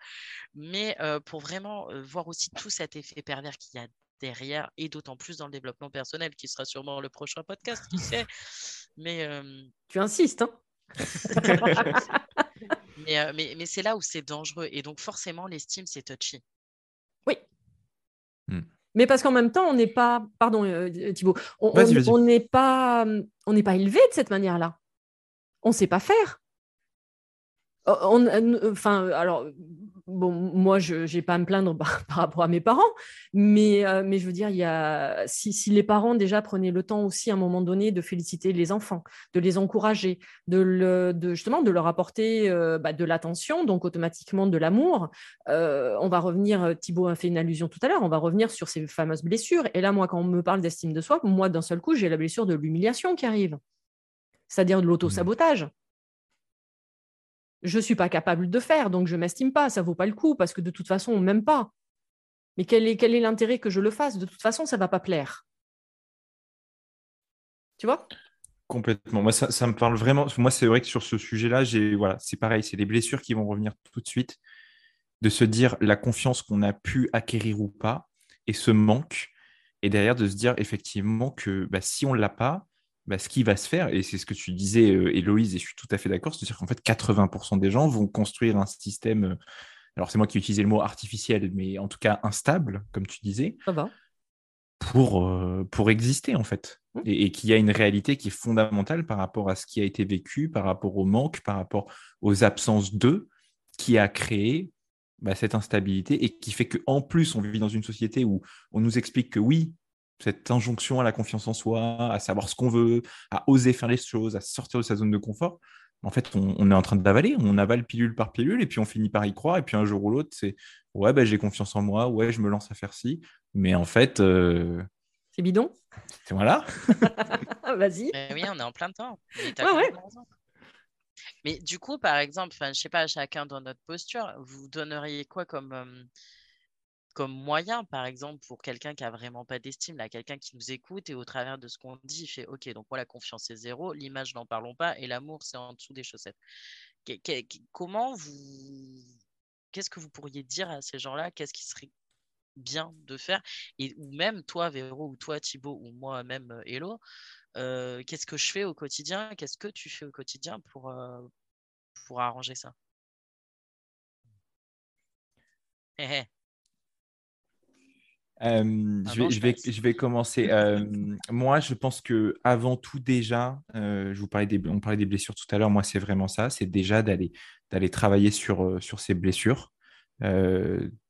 Speaker 3: mais euh, pour vraiment euh, voir aussi tout cet effet pervers qu'il y a derrière et d'autant plus dans le développement personnel qui sera sûrement le prochain podcast, qui sait? Mais
Speaker 1: tu insistes, hein?
Speaker 3: mais, mais, mais c'est là où c'est dangereux. Et donc, forcément, l'estime, c'est touchy.
Speaker 1: Oui. Hmm. Mais parce qu'en même temps, on n'est pas. Pardon, Thibault. On n'est pas, on n'est pas élevé de cette manière-là. On ne sait pas faire. On, enfin, alors, bon, moi, je n'ai pas à me plaindre par, rapport à mes parents, mais, euh, mais je veux dire, si, les parents déjà prenaient le temps aussi à un moment donné de féliciter les enfants, de les encourager, de, justement de leur apporter euh, bah, de l'attention, donc automatiquement de l'amour. Euh, on va revenir, Thibaut a fait une allusion tout à l'heure, on va revenir sur ces fameuses blessures. Et là, moi, quand on me parle d'estime de soi, moi, d'un seul coup, j'ai la blessure de l'humiliation qui arrive, c'est-à-dire de l'auto-sabotage je ne suis pas capable de faire, donc je ne m'estime pas, ça ne vaut pas le coup, parce que de toute façon, on ne m'aime pas. Mais quel est, l'intérêt que je le fasse? De toute façon, ça ne va pas plaire. Tu vois?
Speaker 2: Complètement. Moi, ça, me parle vraiment. Moi, c'est vrai que sur ce sujet-là, j'ai voilà, c'est pareil, c'est les blessures qui vont revenir tout de suite. De se dire la confiance qu'on a pu acquérir ou pas, et ce manque, et derrière de se dire effectivement que bah, si on ne l'a pas, bah, ce qui va se faire, et c'est ce que tu disais, euh, Héloïse, et je suis tout à fait d'accord, c'est-à-dire qu'en fait, 80% des gens vont construire un système, euh, alors c'est moi qui utilisais le mot artificiel, mais en tout cas instable, comme tu disais, Pour, euh, pour exister, en fait. Mmh. Et, qu'il y a une réalité qui est fondamentale par rapport à ce qui a été vécu, par rapport au manque, par rapport aux absences d'eux, qui a créé bah, cette instabilité et qui fait qu'en plus, on vit dans une société où on nous explique que oui, cette injonction à la confiance en soi, à savoir ce qu'on veut, à oser faire les choses, à sortir de sa zone de confort, en fait, on, est en train d'avaler, on avale pilule par pilule, et puis on finit par y croire, et puis un jour ou l'autre, c'est ouais, bah, j'ai confiance en moi, ouais, je me lance à faire ci, mais en fait. Euh,
Speaker 1: c'est bidon
Speaker 2: Voilà.
Speaker 1: Vas-y.
Speaker 3: oui, on est en plein temps.
Speaker 1: Ouais,
Speaker 3: mais du coup, par exemple, je ne sais pas, chacun dans notre posture, vous donneriez quoi comme, euh, comme moyen, par exemple, pour quelqu'un qui a vraiment pas d'estime, là, quelqu'un qui nous écoute et au travers de ce qu'on dit, il fait OK, donc moi, la confiance est zéro, l'image, n'en parlons pas, et l'amour, c'est en dessous des chaussettes. comment vous. Qu'est-ce que vous pourriez dire à ces gens-là? Qu'est-ce qui serait bien de faire? Et ou même toi Véro ou toi Thibaut ou moi même euh, Hello euh, qu'est-ce que je fais au quotidien? Qu'est-ce que tu fais au quotidien pour euh, pour arranger ça?
Speaker 2: Je, vais, je, vais, commencer. moi, je pense que avant tout déjà, je vous parlais des, on parlait des blessures tout à l'heure. Moi, c'est vraiment ça. C'est déjà d'aller d'aller travailler sur sur ces blessures,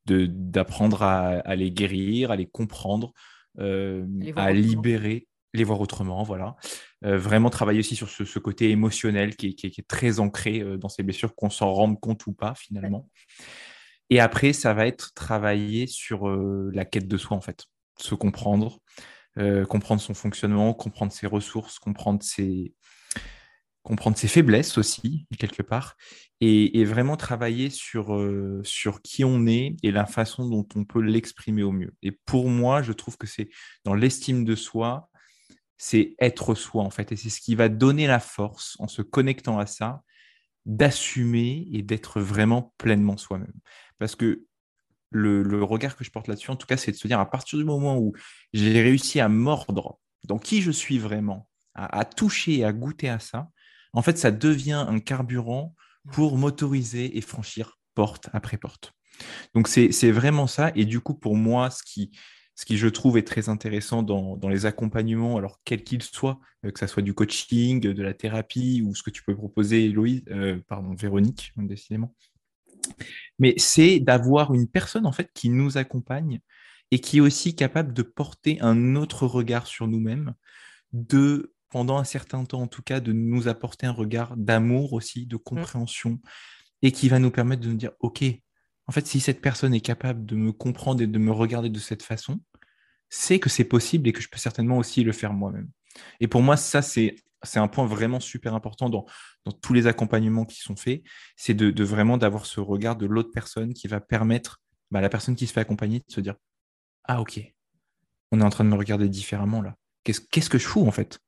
Speaker 2: d'apprendre à, à, les guérir, à les comprendre, à libérer, les voir autrement. Voilà. vraiment travailler aussi sur ce, côté émotionnel qui, qui, est très ancré dans ces blessures, qu'on s'en rende compte ou pas finalement. Et après, ça va être travailler sur la quête de soi, en fait. Se comprendre, comprendre son fonctionnement, comprendre ses ressources, comprendre ses, comprendre ses faiblesses aussi, quelque part, et, vraiment travailler sur, sur qui on est et la façon dont on peut l'exprimer au mieux. Et pour moi, je trouve que c'est dans l'estime de soi, c'est être soi, en fait. Et c'est ce qui va donner la force, en se connectant à ça, d'assumer et d'être vraiment pleinement soi-même. Parce que le, regard que je porte là-dessus, en tout cas, c'est de se dire à partir du moment où j'ai réussi à mordre dans qui je suis vraiment, à, toucher, à goûter à ça, en fait, ça devient un carburant pour m'autoriser et franchir porte après porte. Donc, c'est vraiment ça. Et du coup, pour moi, ce qui, ce qui je trouve est très intéressant dans, les accompagnements, alors quels qu'ils soient, euh, que ce soit du coaching, de la thérapie ou ce que tu peux proposer, Louise, euh, pardon, Véronique, décidément, mais c'est d'avoir une personne en fait qui nous accompagne et qui est aussi capable de porter un autre regard sur nous-mêmes, de pendant un certain temps en tout cas, de nous apporter un regard d'amour aussi, de mmh. compréhension, et qui va nous permettre de nous dire, OK, en fait, si cette personne est capable de me comprendre et de me regarder de cette façon, c'est que c'est possible et que je peux certainement aussi le faire moi-même. Et pour moi, ça, c'est c'est un point vraiment super important dans, tous les accompagnements qui sont faits, c'est de, vraiment d'avoir ce regard de l'autre personne qui va permettre à bah, la personne qui se fait accompagner de se dire Ah ok, on est en train de me regarder différemment là. Qu'est-ce que je fous en fait?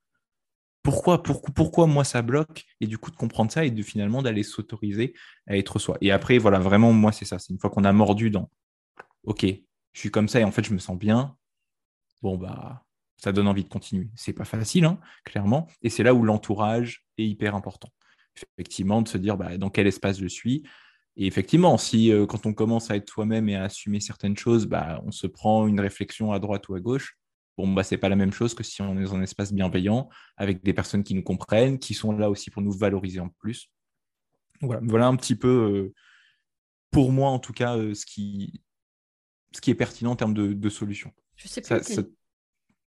Speaker 2: Pourquoi, pourquoi, pourquoi moi ça bloque? Et du coup de comprendre ça et de finalement d'aller s'autoriser à être soi. Et après, voilà, vraiment, moi c'est ça. C'est une fois qu'on a mordu dans Ok, je suis comme ça et en fait je me sens bien. Bon bah ça donne envie de continuer. C'est pas facile, hein, clairement, et c'est là où l'entourage est hyper important. Effectivement, de se dire bah, dans quel espace je suis. Et effectivement, si euh, quand on commence à être soi-même et à assumer certaines choses, bah, on se prend une réflexion à droite ou à gauche, bon, bah, c'est pas la même chose que si on est dans un espace bienveillant, avec des personnes qui nous comprennent, qui sont là aussi pour nous valoriser en plus. Voilà, voilà un petit peu, euh, pour moi en tout cas, euh, ce, qui, ce qui est pertinent en termes de, solutions.
Speaker 1: Je sais pas.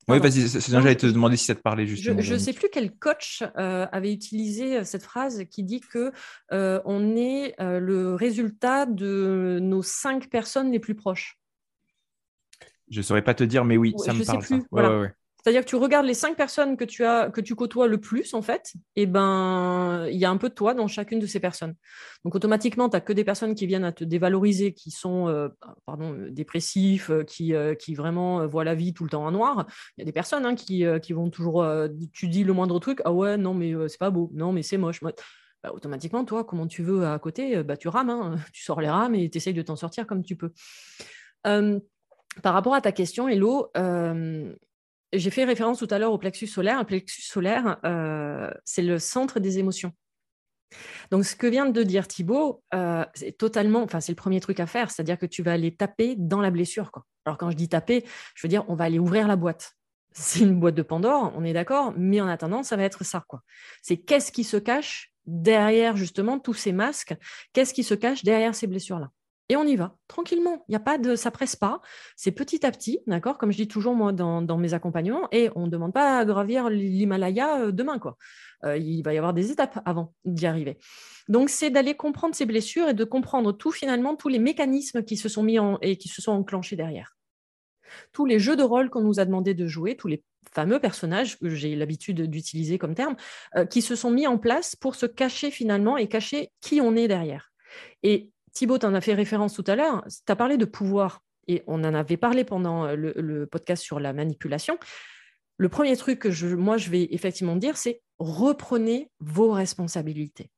Speaker 2: Oui, vas-y, j'allais te demander si ça te parlait justement.
Speaker 1: Je ne sais plus quel coach euh, avait utilisé euh, cette phrase qui dit que euh, on est le résultat de nos cinq personnes les plus proches.
Speaker 2: Je ne saurais pas te dire, mais oui, ça me parle. Sais plus.
Speaker 1: Ça. C'est-à-dire que tu regardes les cinq personnes que tu as, que tu côtoies le plus, en fait, et ben il y a un peu de toi dans chacune de ces personnes. Donc automatiquement, tu n'as que des personnes qui viennent à te dévaloriser, qui sont euh, pardon, euh, dépressifs, euh, qui, qui vraiment voient la vie tout le temps en noir. Il y a des personnes hein, qui, qui vont toujours. tu dis le moindre truc, ah ouais, non, mais c'est pas beau, non, mais c'est moche. Bah, automatiquement, toi, comment tu veux à côté, bah, tu rames, hein. tu sors les rames et tu essayes de t'en sortir comme tu peux. par rapport à ta question, Hello, j'ai fait référence tout à l'heure au plexus solaire. Un plexus solaire, euh, c'est le centre des émotions. Donc, ce que vient de dire Thibaut, euh, c'est totalement, enfin, c'est le premier truc à faire, c'est-à-dire que tu vas aller taper dans la blessure. Alors, quand je dis taper, je veux dire, on va aller ouvrir la boîte. C'est une boîte de Pandore, on est d'accord, mais en attendant, ça va être ça. C'est qu'est-ce qui se cache derrière justement tous ces masques? Qu'est-ce qui se cache derrière ces blessures-là? Et on y va, tranquillement. Il n'y a pas de, ça presse pas. C'est petit à petit, d'accord Comme je dis toujours, moi, dans, mes accompagnements, et on ne demande pas à gravir l'Himalaya euh, demain, quoi. Euh, il va y avoir des étapes avant d'y arriver. Donc, c'est d'aller comprendre ces blessures et de comprendre tout, finalement, tous les mécanismes qui se sont mis en, et qui se sont enclenchés derrière. Tous les jeux de rôle qu'on nous a demandé de jouer, tous les fameux personnages que j'ai l'habitude d'utiliser comme terme, euh, qui se sont mis en place pour se cacher finalement et cacher qui on est derrière. Et Thibaut, tu en as fait référence tout à l'heure, tu as parlé de pouvoir, et on en avait parlé pendant le, podcast sur la manipulation. Le premier truc que moi, je vais effectivement dire, c'est reprenez vos responsabilités.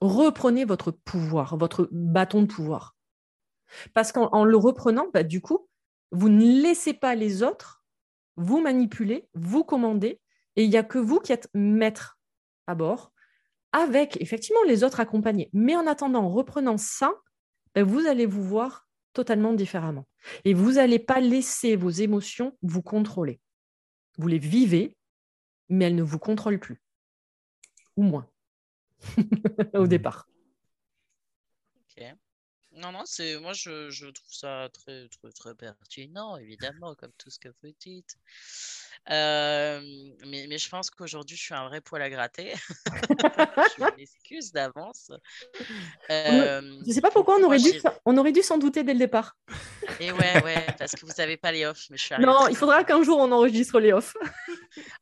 Speaker 1: Reprenez votre pouvoir, votre bâton de pouvoir. Parce qu'en le reprenant, bah, du coup, vous ne laissez pas les autres vous manipuler, vous commander, et il n'y a que vous qui êtes maître à bord avec effectivement les autres accompagnés. Mais en attendant, en reprenant ça, ben, vous allez vous voir totalement différemment. Et vous n'allez pas laisser vos émotions vous contrôler. Vous les vivez, mais elles ne vous contrôlent plus. Ou moins. Au mmh. départ.
Speaker 3: Non, non, c'est moi je, je, trouve ça très, très, très pertinent, évidemment, comme tout ce que vous dites. Euh, mais, mais, je pense qu'aujourd'hui, je suis un vrai poil à gratter. je m'excuse d'avance.
Speaker 1: Euh, je ne sais pas pourquoi on aurait, dû, on aurait dû s'en douter dès le départ.
Speaker 3: Et ouais, ouais, parce que vous n'avez pas les offs. Mais je suis
Speaker 1: non, il faudra qu'un jour on enregistre les offs.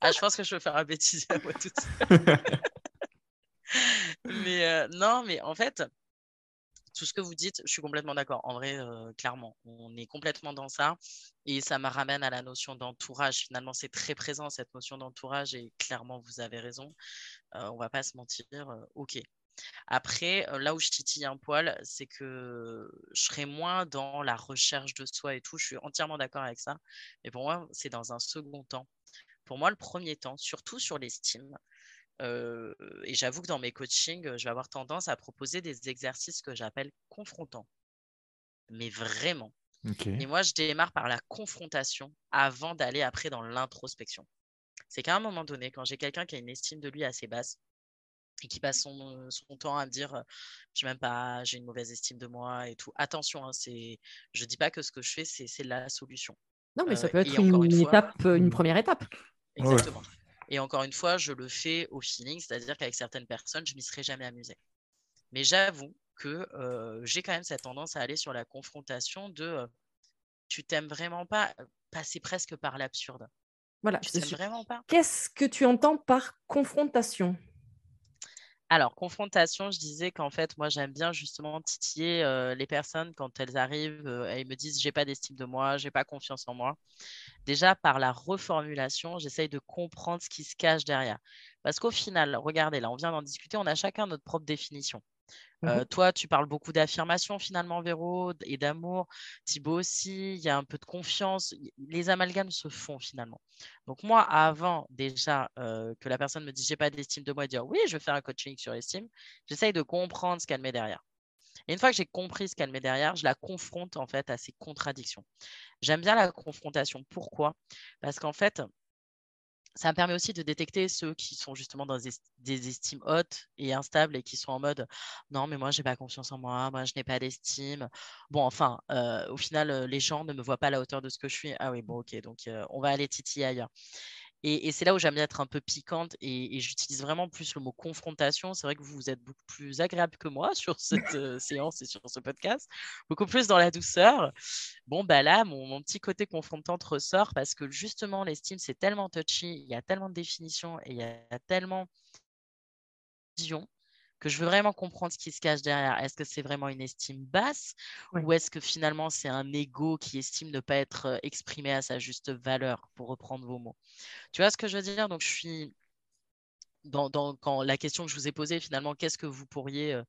Speaker 3: ah, je pense que je vais faire un bêtise à moi toute mais euh, non, mais en fait, tout ce que vous dites, je suis complètement d'accord. En vrai, euh, clairement, on est complètement dans ça. Et ça me ramène à la notion d'entourage. Finalement, c'est très présent, cette notion d'entourage. Et clairement, vous avez raison. Euh, on va pas se mentir. Euh, OK. Après, là où je titille un poil, c'est que je serais moins dans la recherche de soi et tout. Je suis entièrement d'accord avec ça. Mais pour moi, c'est dans un second temps. Pour moi, le premier temps, surtout sur l'estime, euh, et j'avoue que dans mes coachings, je vais avoir tendance à proposer des exercices que j'appelle confrontants. Mais vraiment. Et moi, je démarre par la confrontation avant d'aller après dans l'introspection. C'est qu'à un moment donné, quand j'ai quelqu'un qui a une estime de lui assez basse et qui passe son, temps à me dire je m'aime pas, j'ai une mauvaise estime de moi et tout. Attention, hein, c'est, je dis pas que ce que je fais, c'est la solution.
Speaker 1: Non, mais ça euh, peut être une, étape, une mmh. première étape.
Speaker 3: Exactement. Et encore une fois, je le fais au feeling, c'est-à-dire qu'avec certaines personnes, je m'y serais jamais amusée. Mais j'avoue que euh, j'ai quand même cette tendance à aller sur la confrontation de euh, tu t'aimes vraiment pas, euh, passer presque par l'absurde.
Speaker 1: Voilà, je t'aime vraiment pas. Qu'est-ce que tu entends par confrontation?
Speaker 3: Alors, confrontation, je disais qu'en fait, moi, j'aime bien justement titiller les personnes quand elles arrivent, euh, elles me disent j'ai pas d'estime de moi, j'ai pas confiance en moi. Déjà, par la reformulation, j'essaye de comprendre ce qui se cache derrière. Parce qu'au final, regardez, là, on vient d'en discuter, on a chacun notre propre définition. Euh, mmh toi, tu parles beaucoup d'affirmation finalement, Véro, et d'amour. Thibaut aussi, il y a un peu de confiance. Les amalgames se font finalement. Donc moi, avant déjà euh, que la personne me dise j'ai pas d'estime de moi dire oui, je vais faire un coaching sur l'estime, j'essaye de comprendre ce qu'elle met derrière. Et une fois que j'ai compris ce qu'elle met derrière, je la confronte en fait à ces contradictions. J'aime bien la confrontation. Pourquoi? Parce qu'en fait, ça me permet aussi de détecter ceux qui sont justement dans des, estimes hautes et instables et qui sont en mode non mais moi j'ai pas confiance en moi, moi je n'ai pas d'estime. Bon enfin euh, au final euh, les gens ne me voient pas à la hauteur de ce que je suis. Ah oui bon ok donc euh, on va aller titiller ailleurs. Et, c'est là où j'aime bien être un peu piquante et, j'utilise vraiment plus le mot confrontation. C'est vrai que vous, êtes beaucoup plus agréable que moi sur cette euh, séance et sur ce podcast, beaucoup plus dans la douceur. Bon, bah là, mon, petit côté confrontante ressort parce que justement, l'estime, c'est tellement touchy, il y a tellement de définitions et il y a tellement de visions que je veux vraiment comprendre ce qui se cache derrière. Est-ce que c'est vraiment une estime basse ou est-ce que finalement c'est un ego qui estime ne pas être euh, exprimé à sa juste valeur, pour reprendre vos mots? Tu vois ce que je veux dire? Donc je suis dans, quand la question que je vous ai posée finalement, qu'est-ce que vous pourriez euh,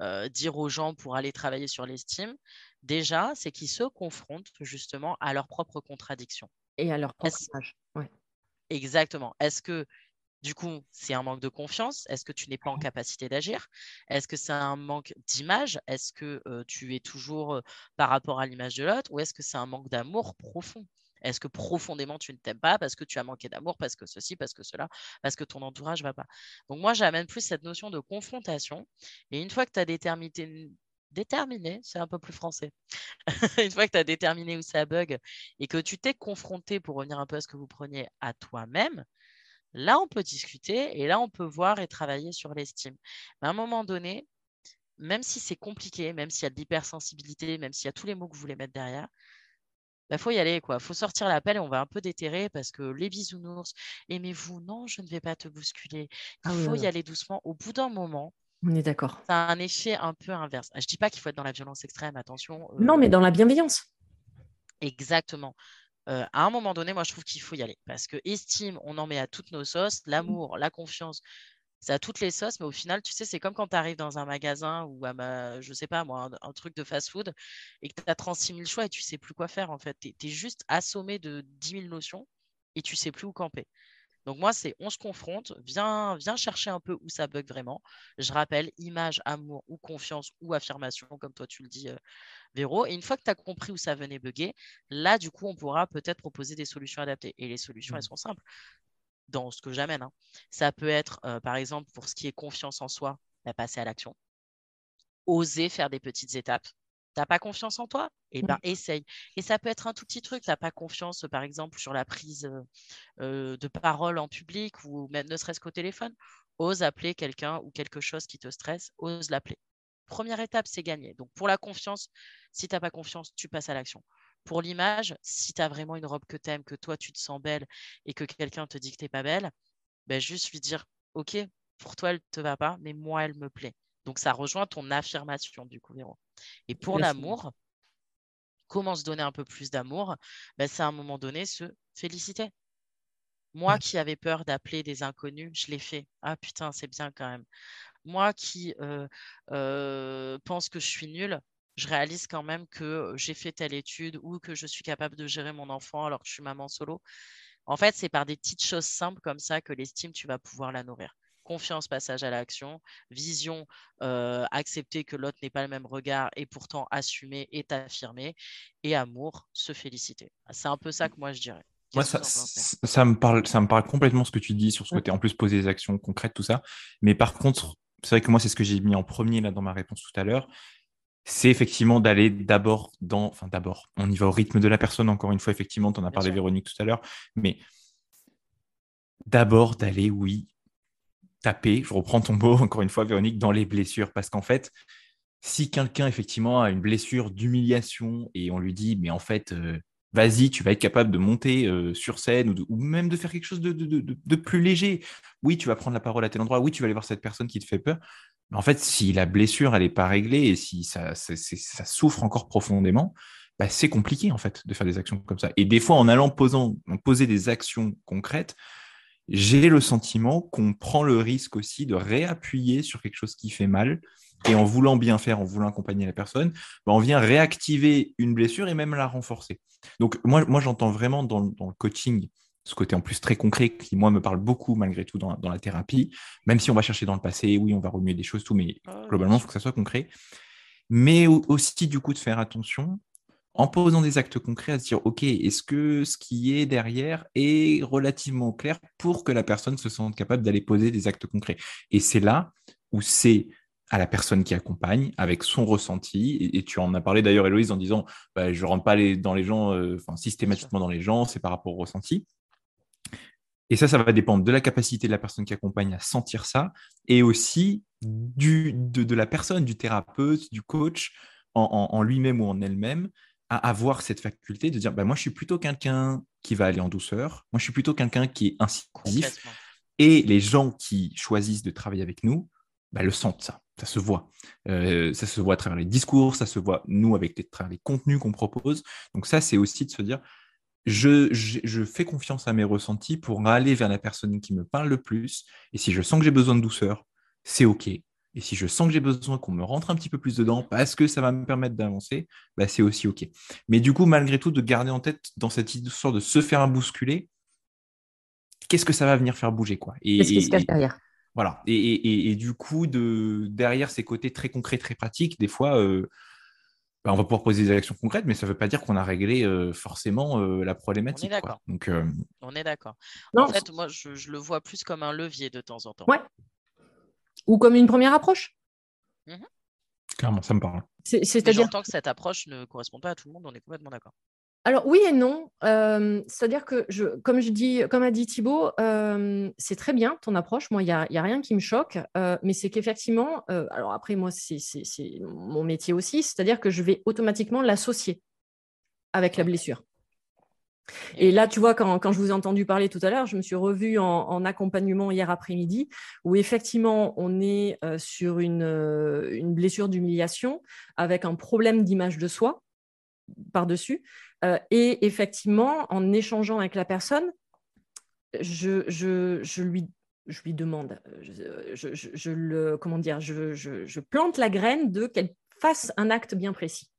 Speaker 3: euh, dire aux gens pour aller travailler sur l'estime? Déjà, c'est qu'ils se confrontent justement à leurs propres contradictions.
Speaker 1: Et à leur propre image.
Speaker 3: Exactement. Est-ce que du coup, c'est un manque de confiance. Est-ce que tu n'es pas en mmh. capacité d'agir? Est-ce que c'est un manque d'image? Est-ce que tu es toujours par rapport à l'image de l'autre? Ou est-ce que c'est un manque d'amour profond? Est-ce que profondément tu ne t'aimes pas parce que tu as manqué d'amour, parce que ceci, parce que cela, parce que ton entourage ne va pas? Donc moi, j'amène plus cette notion de confrontation. Et une fois que tu as déterminé, déterminé, c'est un peu plus français. une fois que tu as déterminé où ça bug et que tu t'es confronté, pour revenir un peu à ce que vous preniez à toi-même, là, on peut discuter et là, on peut voir et travailler sur l'estime. Mais à un moment donné, même si c'est compliqué, même s'il y a de l'hypersensibilité, même s'il y a tous les mots que vous voulez mettre derrière, il bah, faut y aller, quoi. faut sortir l'appel et on va un peu déterrer parce que les bisounours, aimez-vous, non, je ne vais pas te bousculer. Il ah faut y aller doucement. Au bout d'un moment,
Speaker 1: on est d'accord.
Speaker 3: Ça a un effet un peu inverse. Je ne dis pas qu'il faut être dans la violence extrême, attention.
Speaker 1: Non, mais dans la bienveillance.
Speaker 3: Exactement. À un moment donné, moi, je trouve qu'il faut y aller. Parce que estime, on en met à toutes nos sauces. L'amour, la confiance, c'est à toutes les sauces. Mais au final, tu sais, c'est comme quand tu arrives dans un magasin ou à ma, je sais pas moi, un, truc de fast-food et que tu as 36 000 choix et tu sais plus quoi faire, en fait. Tu es, juste assommé de 10 000 notions et tu sais plus où camper. Donc moi, c'est on se confronte, viens, viens chercher un peu où ça bug vraiment. Je rappelle, image, amour ou confiance ou affirmation, comme toi tu le dis, euh, Véro. Et une fois que tu as compris où ça venait bugger, là, du coup, on pourra peut-être proposer des solutions adaptées. Et les solutions, elles mmh. sont simples dans ce que j'amène. Hein. Ça peut être, euh, par exemple, pour ce qui est confiance en soi, bah, passer à l'action. Oser faire des petites étapes n'as pas confiance en toi Eh bien, essaye. Et ça peut être un tout petit truc. Tu n'as pas confiance, par exemple, sur la prise de parole en public ou même ne serait-ce qu'au téléphone. Ose appeler quelqu'un ou quelque chose qui te stresse. Ose l'appeler. Première étape, c'est gagner. Donc, pour la confiance, si tu n'as pas confiance, tu passes à l'action. Pour l'image, si tu as vraiment une robe que tu aimes, que toi, tu te sens belle et que quelqu'un te dit que tu n'es pas belle, ben, juste lui dire Ok, pour toi, elle ne te va pas, mais moi, elle me plaît. Donc, ça rejoint ton affirmation, du coup, Véro. Et pour l'amour, comment se donner un peu plus d'amour? Ben, C'est à un moment donné se féliciter. Moi qui avais peur d'appeler des inconnus, je l'ai fait. Ah putain, c'est bien quand même. Moi qui euh, euh, pense que je suis nulle, je réalise quand même que j'ai fait telle étude ou que je suis capable de gérer mon enfant alors que je suis maman solo. En fait, c'est par des petites choses simples comme ça que l'estime, tu vas pouvoir la nourrir confiance, passage à l'action, vision, euh, accepter que l'autre n'ait pas le même regard et pourtant assumer et t'affirmer, et amour, se féliciter. C'est un peu ça que moi je dirais.
Speaker 2: Moi, ça, ça, me parle, ça me parle complètement ce que tu dis sur ce côté, en plus poser des actions concrètes, tout ça. Mais par contre, c'est vrai que moi, c'est ce que j'ai mis en premier là dans ma réponse tout à l'heure. C'est effectivement d'aller d'abord dans, enfin d'abord, on y va au rythme de la personne, encore une fois, effectivement, tu en as parlé Véronique tout à l'heure, mais d'abord d'aller, oui, taper, je reprends ton mot encore une fois, Véronique, dans les blessures. Parce qu'en fait, si quelqu'un effectivement a une blessure d'humiliation et on lui dit, mais en fait, euh, vas-y, tu vas être capable de monter euh, sur scène ou, même de faire quelque chose de, plus léger. Oui, tu vas prendre la parole à tel endroit. Oui, tu vas aller voir cette personne qui te fait peur. Mais en fait, si la blessure, elle n'est pas réglée et si ça, ça souffre encore profondément, bah, c'est compliqué en fait de faire des actions comme ça. Et des fois, en allant posant, en poser des actions concrètes, j'ai le sentiment qu'on prend le risque aussi de réappuyer sur quelque chose qui fait mal. Et en voulant bien faire, en voulant accompagner la personne, bah, on vient réactiver une blessure et même la renforcer. Donc moi, moi j'entends vraiment dans, le coaching ce côté en plus très concret qui, moi, me parle beaucoup malgré tout dans, la thérapie, même si on va chercher dans le passé, oui, on va remuer des choses, tout, mais ah globalement, il faut que ça soit concret. Mais aussi, du coup, de faire attention en posant des actes concrets à se dire, OK, est-ce que ce qui est derrière est relativement clair pour que la personne se sente capable d'aller poser des actes concrets? Et c'est là où c'est à la personne qui accompagne avec son ressenti. Et, tu en as parlé d'ailleurs, Héloïse, en disant, bah, je ne rentre pas dans les gens, euh, systématiquement dans les gens, c'est par rapport au ressenti. Et ça, ça va dépendre de la capacité de la personne qui accompagne à sentir ça et aussi du, de, la personne, du thérapeute, du coach en lui-même ou en elle-même à avoir cette faculté de dire bah, moi, je suis plutôt quelqu'un qui va aller en douceur, moi, je suis plutôt quelqu'un qui est incisif. Et les gens qui choisissent de travailler avec nous bah, le sentent, ça. Ça se voit. Euh, ça se voit à travers les discours, ça se voit, nous, avec les, les contenus qu'on propose. Donc, ça, c'est aussi de se dire je, je, fais confiance à mes ressentis pour aller vers la personne qui me parle le plus. Et si je sens que j'ai besoin de douceur, c'est OK. Et si je sens que j'ai besoin qu'on me rentre un petit peu plus dedans parce que ça va me permettre d'avancer, bah c'est aussi OK. Mais du coup, malgré tout, de garder en tête dans cette histoire de se faire bousculer, qu'est-ce que ça va venir faire bouger quoi?
Speaker 1: Qu'est-ce qui se cache derrière?
Speaker 2: Voilà. Et, du coup, de, derrière ces côtés très concrets, très pratiques, des fois, euh, bah, on va pouvoir poser des actions concrètes, mais ça ne veut pas dire qu'on a réglé euh, forcément euh, la problématique.
Speaker 3: On est d'accord.
Speaker 2: Donc,
Speaker 3: on est d'accord. En fait, moi, je, je, le vois plus comme un levier de temps en temps.
Speaker 1: Ouais ou comme une première approche.
Speaker 2: Mhm. Clairement, ça me parle.
Speaker 3: C'est-à-dire. J'entends que cette approche ne correspond pas à tout le monde, on est complètement d'accord.
Speaker 1: Alors oui et non. Euh, c'est-à-dire que, je, comme je dis, comme a dit Thibault, euh, c'est très bien ton approche. Moi, il n'y a, a, rien qui me choque, euh, mais c'est qu'effectivement, alors après moi, c'est mon métier aussi, c'est-à-dire que je vais automatiquement l'associer avec la blessure. Et là, tu vois, quand, quand, je vous ai entendu parler tout à l'heure, je me suis revue en, accompagnement hier après-midi, où effectivement, on est sur une, une blessure d'humiliation avec un problème d'image de soi par-dessus. Euh, et effectivement, en échangeant avec la personne, je, je, lui, je lui demande, je, le, comment dire, je, plante la graine de qu'elle fasse un acte bien précis,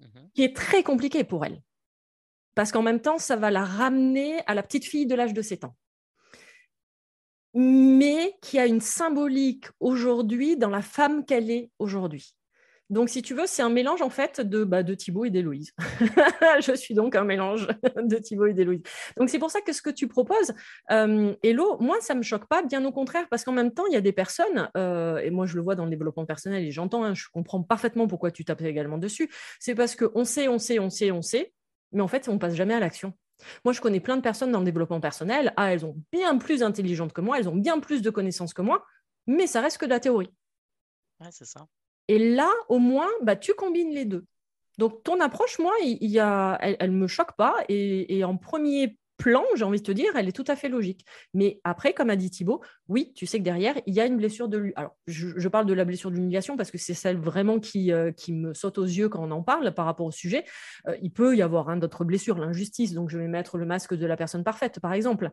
Speaker 1: mhm. qui est très compliqué pour elle. Parce qu'en même temps, ça va la ramener à la petite fille de l'âge de 7 ans mais qui a une symbolique aujourd'hui dans la femme qu'elle est aujourd'hui. Donc, si tu veux, c'est un mélange en fait de, bah, de Thibaut et d'Héloïse. je suis donc un mélange de Thibaut et d'Héloïse. Donc, c'est pour ça que ce que tu proposes, euh, Hello, moi, ça ne me choque pas, bien au contraire, parce qu'en même temps, il y a des personnes, euh, et moi, je le vois dans le développement personnel et j'entends, hein, je comprends parfaitement pourquoi tu tapes également dessus, c'est parce qu'on sait, on sait, on sait, on sait, mais en fait, on passe jamais à l'action. Moi, je connais plein de personnes dans le développement personnel. Ah, elles sont bien plus intelligentes que moi, elles ont bien plus de connaissances que moi, mais ça reste que de la théorie.
Speaker 3: Ouais, c'est ça.
Speaker 1: Et là, au moins, bah, tu combines les deux. Donc, ton approche, moi, il y a, elle ne me choque pas. Et, en premier plan, j'ai envie de te dire, elle est tout à fait logique. Mais après, comme a dit Thibault, oui, tu sais que derrière, il y a une blessure de Alors, je, parle de la blessure d'humiliation parce que c'est celle vraiment qui, euh, qui me saute aux yeux quand on en parle par rapport au sujet. Euh, il peut y avoir d'autres blessures, l'injustice. Donc, je vais mettre le masque de la personne parfaite, par exemple.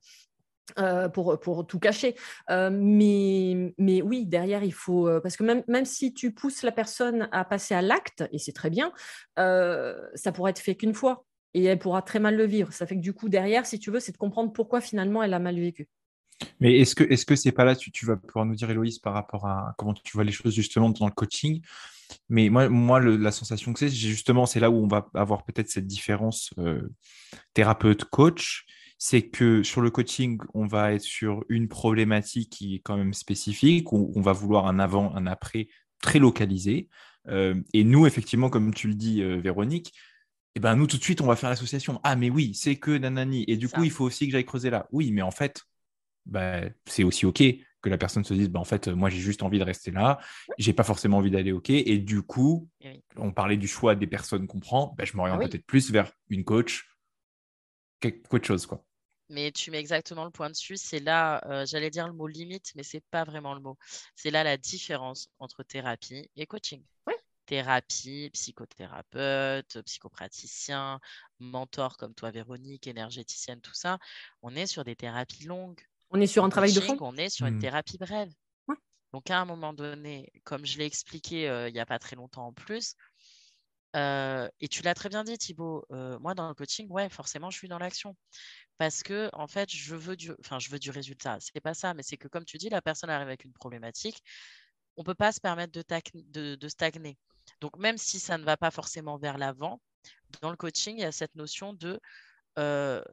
Speaker 1: Euh, pour, tout cacher. Mais, oui, derrière, il faut... Parce que même, même si tu pousses la personne à passer à l'acte, et c'est très bien, ça pourrait être fait qu'une fois. Et elle pourra très mal le vivre. Ça fait que du coup, derrière, si tu veux, c'est de comprendre pourquoi finalement elle a mal vécu.
Speaker 2: Mais est-ce que est-ce que c'est pas là tu, vas pouvoir nous dire Héloïse par rapport à comment tu vois les choses justement dans le coaching? Mais moi, moi la sensation que c'est justement c'est là où on va avoir peut-être cette différence thérapeute coach c'est que sur le coaching, on va être sur une problématique qui est quand même spécifique, où on va vouloir un avant, un après très localisé. Euh, et nous, effectivement, comme tu le dis, euh, Véronique, eh ben, nous, tout de suite, on va faire l'association. Ah, mais oui, c'est que nanani. Et du coup, il faut aussi que j'aille creuser là. Oui, mais en fait, bah, c'est aussi OK que la personne se dise, bah, en fait, moi, j'ai juste envie de rester là. J'ai pas forcément envie d'aller OK. Et du coup, eh on parlait du choix des personnes qu'on prend. Bah, je m'oriente ah peut-être plus vers une coach qu'autre chose, quoi.
Speaker 3: Mais tu mets exactement le point dessus. C'est là, euh, j'allais dire le mot limite, mais c'est pas vraiment le mot. C'est là la différence entre thérapie et coaching. Thérapie, psychothérapeute, psychopraticien, mentor comme toi, Véronique, énergéticienne, tout ça. On est sur des thérapies longues.
Speaker 1: On est sur un travail de fond?
Speaker 3: On est sur une mmh. thérapie brève. Donc, à un moment donné, comme je l'ai expliqué euh, il n'y a pas très longtemps en plus, euh, et tu l'as très bien dit, Thibaut. Euh, moi, dans le coaching, ouais, forcément, je suis dans l'action. Parce que, en fait, je veux du, enfin, je veux du résultat. C'est pas ça, mais c'est que, comme tu dis, la personne arrive avec une problématique. On ne peut pas se permettre de, de, stagner. Donc, même si ça ne va pas forcément vers l'avant, dans le coaching, il y a cette notion de euh,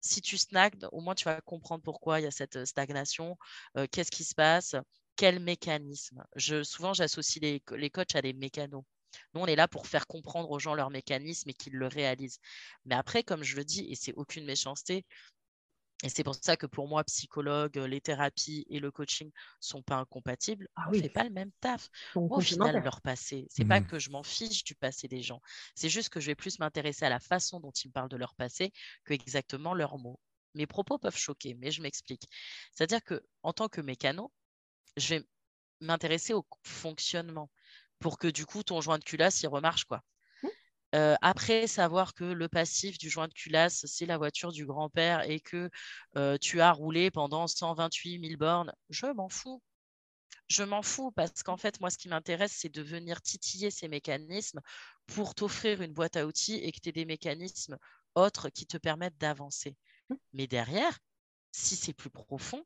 Speaker 3: si tu stagnes, au moins tu vas comprendre pourquoi il y a cette stagnation, qu'est-ce qui se passe, quel mécanisme. Je, souvent, j'associe les, les coachs à des mécanos. Nous, on est là pour faire comprendre aux gens leur mécanisme et qu'ils le réalisent. Mais après, comme je le dis, et c'est aucune méchanceté, et c'est pour ça que pour moi, psychologue, les thérapies et le coaching sont pas incompatibles. Ah on fait pas le même taf. au final, leur passé, c'est pas mmh. que je m'en fiche du passé des gens. C'est juste que je vais plus m'intéresser à la façon dont ils me parlent de leur passé que exactement leurs mots. Mes propos peuvent choquer, mais je m'explique. C'est-à-dire que en tant que mécano, je vais m'intéresser au fonctionnement pour que du coup ton joint de culasse il remarche quoi. Euh, après, savoir que le passif du joint de culasse, c'est la voiture du grand-père et que euh, tu as roulé pendant 128 000 bornes, je m'en fous. Je m'en fous parce qu'en fait, moi, ce qui m'intéresse, c'est de venir titiller ces mécanismes pour t'offrir une boîte à outils et que tu aies des mécanismes autres qui te permettent d'avancer. Mmh. Mais derrière, si c'est plus profond,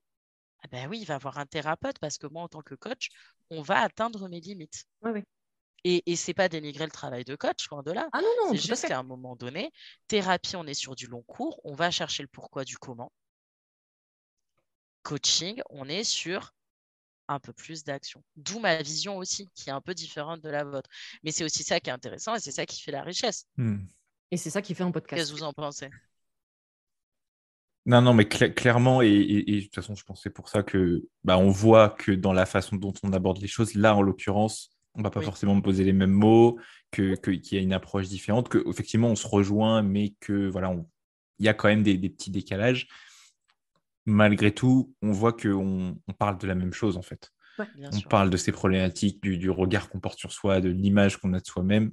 Speaker 3: ah ben oui, il va avoir un thérapeute parce que moi, en tant que coach, on va atteindre mes limites. Et, et c'est pas dénigrer le travail de coach, loin de là.
Speaker 1: Ah non, non,
Speaker 3: c'est juste qu'à un moment donné, thérapie, on est sur du long cours, on va chercher le pourquoi du comment. Coaching, on est sur un peu plus d'action. D'où ma vision aussi, qui est un peu différente de la vôtre. Mais c'est aussi ça qui est intéressant et c'est ça qui fait la richesse.
Speaker 1: Hmm. Et c'est ça qui fait un podcast.
Speaker 3: Qu'est-ce que vous en pensez?
Speaker 2: Non, non, mais clairement, et, de toute façon, je pensais pour ça que bah, on voit que dans la façon dont on aborde les choses, là, en l'occurrence, on va pas forcément me poser les mêmes mots, que qu'il y a une approche différente, que effectivement on se rejoint, mais que voilà, il y a quand même des, petits décalages. Malgré tout, on voit qu'on on parle de la même chose en fait. on parle de ces problématiques, du, regard qu'on porte sur soi, de l'image qu'on a de soi-même,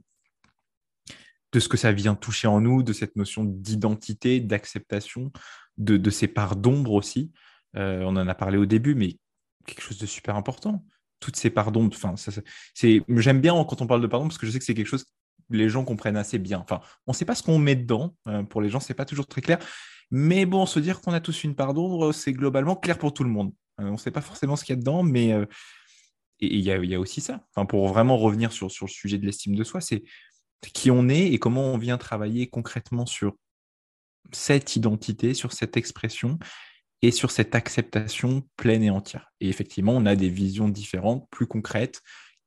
Speaker 2: de ce que ça vient toucher en nous, de cette notion d'identité, d'acceptation, de, ces parts d'ombre aussi. Euh, on en a parlé au début, mais quelque chose de super important toutes ces pardons. Enfin, c'est, j'aime bien quand on parle de pardon parce que je sais que c'est quelque chose que les gens comprennent assez bien. Enfin, on ne sait pas ce qu'on met dedans. Euh, pour les gens, c'est pas toujours très clair. Mais bon, se dire qu'on a tous une part d'ombre, c'est globalement clair pour tout le monde. Euh, on ne sait pas forcément ce qu'il y a dedans, mais euh, il y, a, aussi ça. Enfin, pour vraiment revenir sur, sur le sujet de l'estime de soi, c'est qui on est et comment on vient travailler concrètement sur cette identité, sur cette expression et sur cette acceptation pleine et entière. Et effectivement, on a des visions différentes, plus concrètes,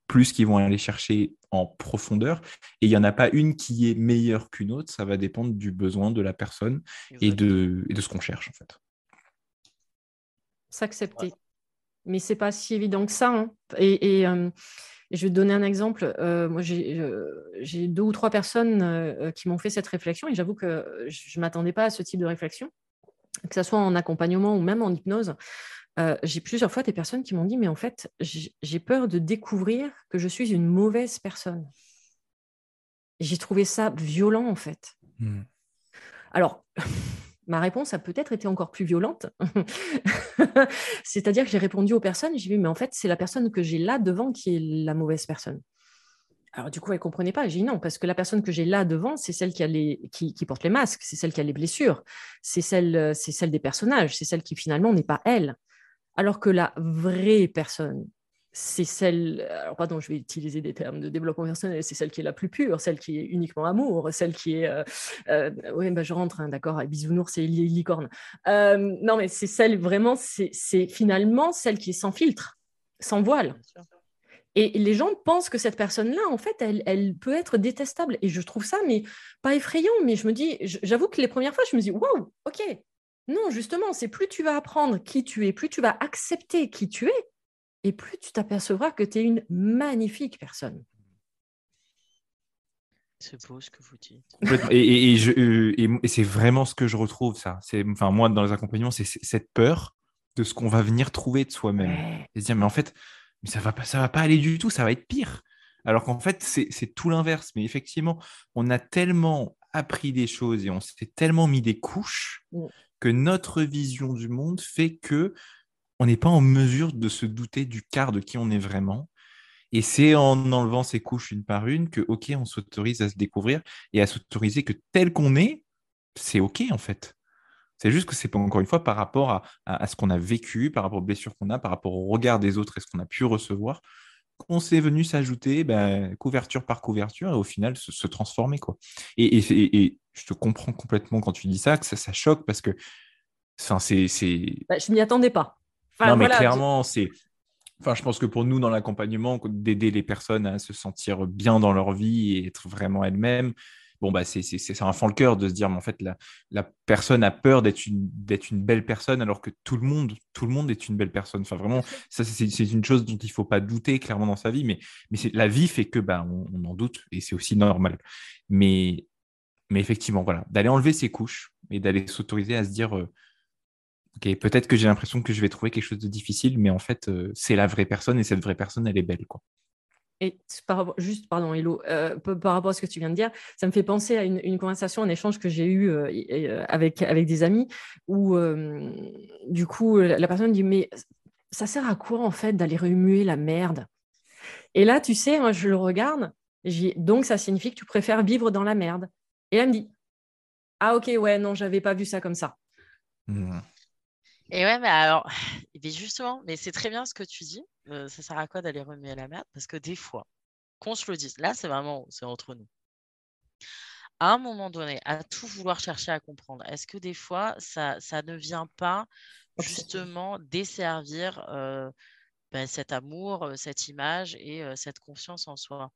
Speaker 2: plus qui vont aller chercher en profondeur. Et il n'y en a pas une qui est meilleure qu'une autre, ça va dépendre du besoin de la personne et de, de, ce qu'on cherche en fait.
Speaker 1: S'accepter. Mais c'est pas si évident que ça. Hein. Et, euh, je vais te donner un exemple. Euh, moi, euh, j'ai deux ou trois personnes qui m'ont fait cette réflexion et j'avoue que je ne m'attendais pas à ce type de réflexion que ce soit en accompagnement ou même en hypnose, euh, j'ai plusieurs fois des personnes qui m'ont dit, mais en fait, j'ai peur de découvrir que je suis une mauvaise personne. J'ai trouvé ça violent, en fait. Hmm. Alors, ma réponse a peut-être été encore plus violente. C'est-à-dire que j'ai répondu aux personnes, j'ai dit, mais en fait, c'est la personne que j'ai là devant qui est la mauvaise personne. Alors du coup, elle comprenait pas. J'ai dit non, parce que la personne que j'ai là devant, c'est celle qui, a les, qui, porte les masques, c'est celle qui a les blessures, c'est celle, euh, c'est celle des personnages, c'est celle qui finalement n'est pas elle. Alors que la vraie personne, c'est celle, alors pardon, je vais utiliser des termes de développement personnel, c'est celle qui est la plus pure, celle qui est uniquement amour, celle qui est, euh, euh, oui, bah, je rentre, hein, d'accord, bisounours et licorne. non, mais c'est celle vraiment, c'est finalement celle qui est sans filtre, sans voile. Et les gens pensent que cette personne-là, en fait, elle, peut être détestable. Et je trouve ça, mais pas effrayant. Mais je me dis, j'avoue que les premières fois, je me dis, waouh, ok. Non, justement, c'est plus tu vas apprendre qui tu es, plus tu vas accepter qui tu es, et plus tu t'apercevras que tu es une magnifique personne.
Speaker 3: C'est beau ce que vous dites.
Speaker 2: Et, euh, et c'est vraiment ce que je retrouve, ça. Enfin, moi, dans les accompagnements, c'est cette peur de ce qu'on va venir trouver de soi-même. Et se dire, mais en fait, mais ça va pas, ça va pas aller du tout, ça va être pire. Alors qu'en fait, c'est tout l'inverse. Mais effectivement, on a tellement appris des choses et on s'est tellement mis des couches mm. que notre vision du monde fait que on n'est pas en mesure de se douter du quart de qui on est vraiment. Et c'est en enlevant ces couches une par une que, OK, on s'autorise à se découvrir et à s'autoriser que tel qu'on est, c'est OK en fait. C'est juste que c'est pas encore une fois par rapport à, ce qu'on a vécu, par rapport aux blessures qu'on a, par rapport au regard des autres et ce qu'on a pu recevoir, qu'on s'est venu s'ajouter ben, couverture par couverture et au final se, transformer. Quoi. Et, je te comprends complètement quand tu dis ça, que ça, choque parce que c'est.
Speaker 1: Bah, je m'y attendais pas.
Speaker 2: non, mais clairement, c'est. Enfin, je pense que pour nous, dans l'accompagnement, d'aider les personnes à se sentir bien dans leur vie et être vraiment elles-mêmes, bon, bah, c'est un fond le cœur de se dire, mais en fait, la, la personne a peur d'être une, une belle personne, alors que tout le monde, tout le monde est une belle personne. Enfin, vraiment, ça, c'est une chose dont il ne faut pas douter clairement dans sa vie, mais, mais la vie fait que, bah, on, en doute, et c'est aussi normal. Mais, mais effectivement, voilà, d'aller enlever ses couches et d'aller s'autoriser à se dire, euh, ok, peut-être que j'ai l'impression que je vais trouver quelque chose de difficile, mais en fait, euh, c'est la vraie personne et cette vraie personne, elle est belle, quoi.
Speaker 1: Et par, juste, pardon, Hello, euh, par rapport à ce que tu viens de dire, ça me fait penser à une, conversation, un échange que j'ai eu euh, euh, avec, avec des amis où, du coup, la personne dit Mais ça sert à quoi, en fait, d'aller remuer la merde? Et là, tu sais, moi, je le regarde, donc ça signifie que tu préfères vivre dans la merde. Et elle me dit Ah, ok, ouais, non, j'avais pas vu ça comme ça.
Speaker 3: Mmh. Et ouais, mais alors, justement, mais c'est très bien ce que tu dis. Ça sert à quoi d'aller remuer la merde? Parce que des fois, qu'on se le dise, là, c'est vraiment, c'est entre nous. À un moment donné, à tout vouloir chercher à comprendre, est-ce que des fois, ça, ça ne vient pas justement desservir bah, cet amour, cette image et cette confiance en soi?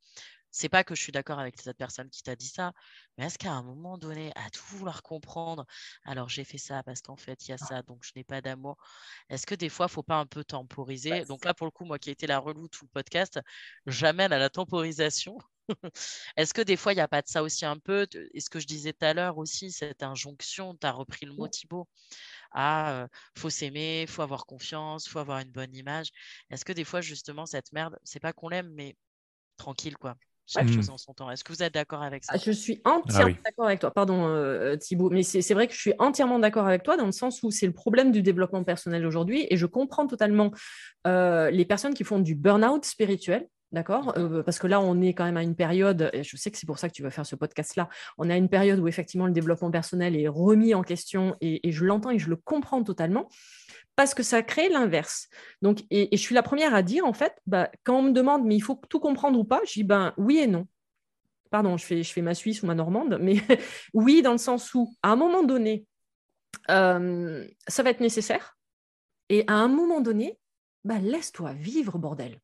Speaker 3: C'est pas que je suis d'accord avec cette personne qui t'a dit ça, mais est-ce qu'à un moment donné, à tout vouloir comprendre, alors j'ai fait ça parce qu'en fait, il y a ça, donc je n'ai pas d'amour. Est-ce que des fois, il ne faut pas un peu temporiser? Donc là, pour le coup, moi qui ai été la relou tout le podcast, j'amène à la temporisation. Est-ce que des fois, il n'y a pas de ça aussi un peu Et ce que je disais tout à l'heure aussi, cette injonction, tu as repris le mot Thibaut, ah, faut s'aimer, faut avoir confiance, faut avoir une bonne image. Est-ce que des fois, justement, cette merde, c'est pas qu'on l'aime, mais tranquille, quoi? Chaque chose en son temps. Est-ce que vous êtes d'accord avec ça?
Speaker 1: Ah, Je suis entièrement ah d'accord avec toi. Pardon, euh, Thibaut, mais c'est vrai que je suis entièrement d'accord avec toi dans le sens où c'est le problème du développement personnel aujourd'hui et je comprends totalement euh, les personnes qui font du burn-out spirituel. D'accord euh, Parce que là, on est quand même à une période, et je sais que c'est pour ça que tu vas faire ce podcast-là, on est à une période où effectivement le développement personnel est remis en question et, et je l'entends et je le comprends totalement parce que ça crée l'inverse. Donc, et, je suis la première à dire, en fait, bah, quand on me demande, mais il faut tout comprendre ou pas, je dis, ben oui et non. Pardon, je fais, je fais ma Suisse ou ma Normande, mais oui, dans le sens où, à un moment donné, euh, ça va être nécessaire. Et à un moment donné, bah, laisse-toi vivre, bordel.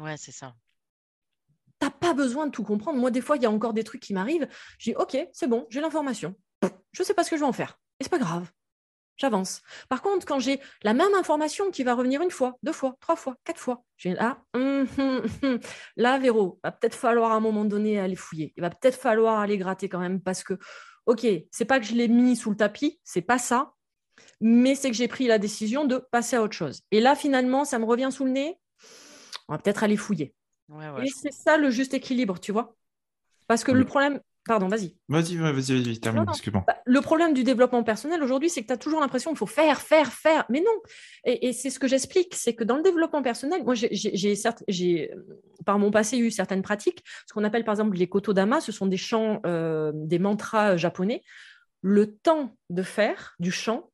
Speaker 3: Ouais, c'est ça.
Speaker 1: T'as pas besoin de tout comprendre. Moi, des fois, il y a encore des trucs qui m'arrivent. Je dis, OK, c'est bon, j'ai l'information. Je ne sais pas ce que je vais en faire. Et c'est pas grave j'avance. Par contre, quand j'ai la même information qui va revenir une fois, deux fois, trois fois, quatre fois, j'ai là, hum, hum, hum. là, Véro, va peut-être falloir à un moment donné aller fouiller. Il va peut-être falloir aller gratter quand même parce que, ok, c'est pas que je l'ai mis sous le tapis, c'est pas ça, mais c'est que j'ai pris la décision de passer à autre chose. Et là, finalement, ça me revient sous le nez. On va peut-être aller fouiller. Et c'est ça le juste équilibre, tu vois. Parce que le problème, Pardon, vas-y.
Speaker 2: Vas-y, vas-y, vas-y, termine, excuse-moi. Bah,
Speaker 1: le problème du développement personnel aujourd'hui, c'est que tu as toujours l'impression qu'il faut faire, faire, faire. Mais non. Et, c'est ce que j'explique, c'est que dans le développement personnel, moi, j'ai certes, j'ai par mon passé eu certaines pratiques, ce qu'on appelle par exemple les kotodama, ce sont des chants, euh, des mantras japonais. Le temps de faire du chant,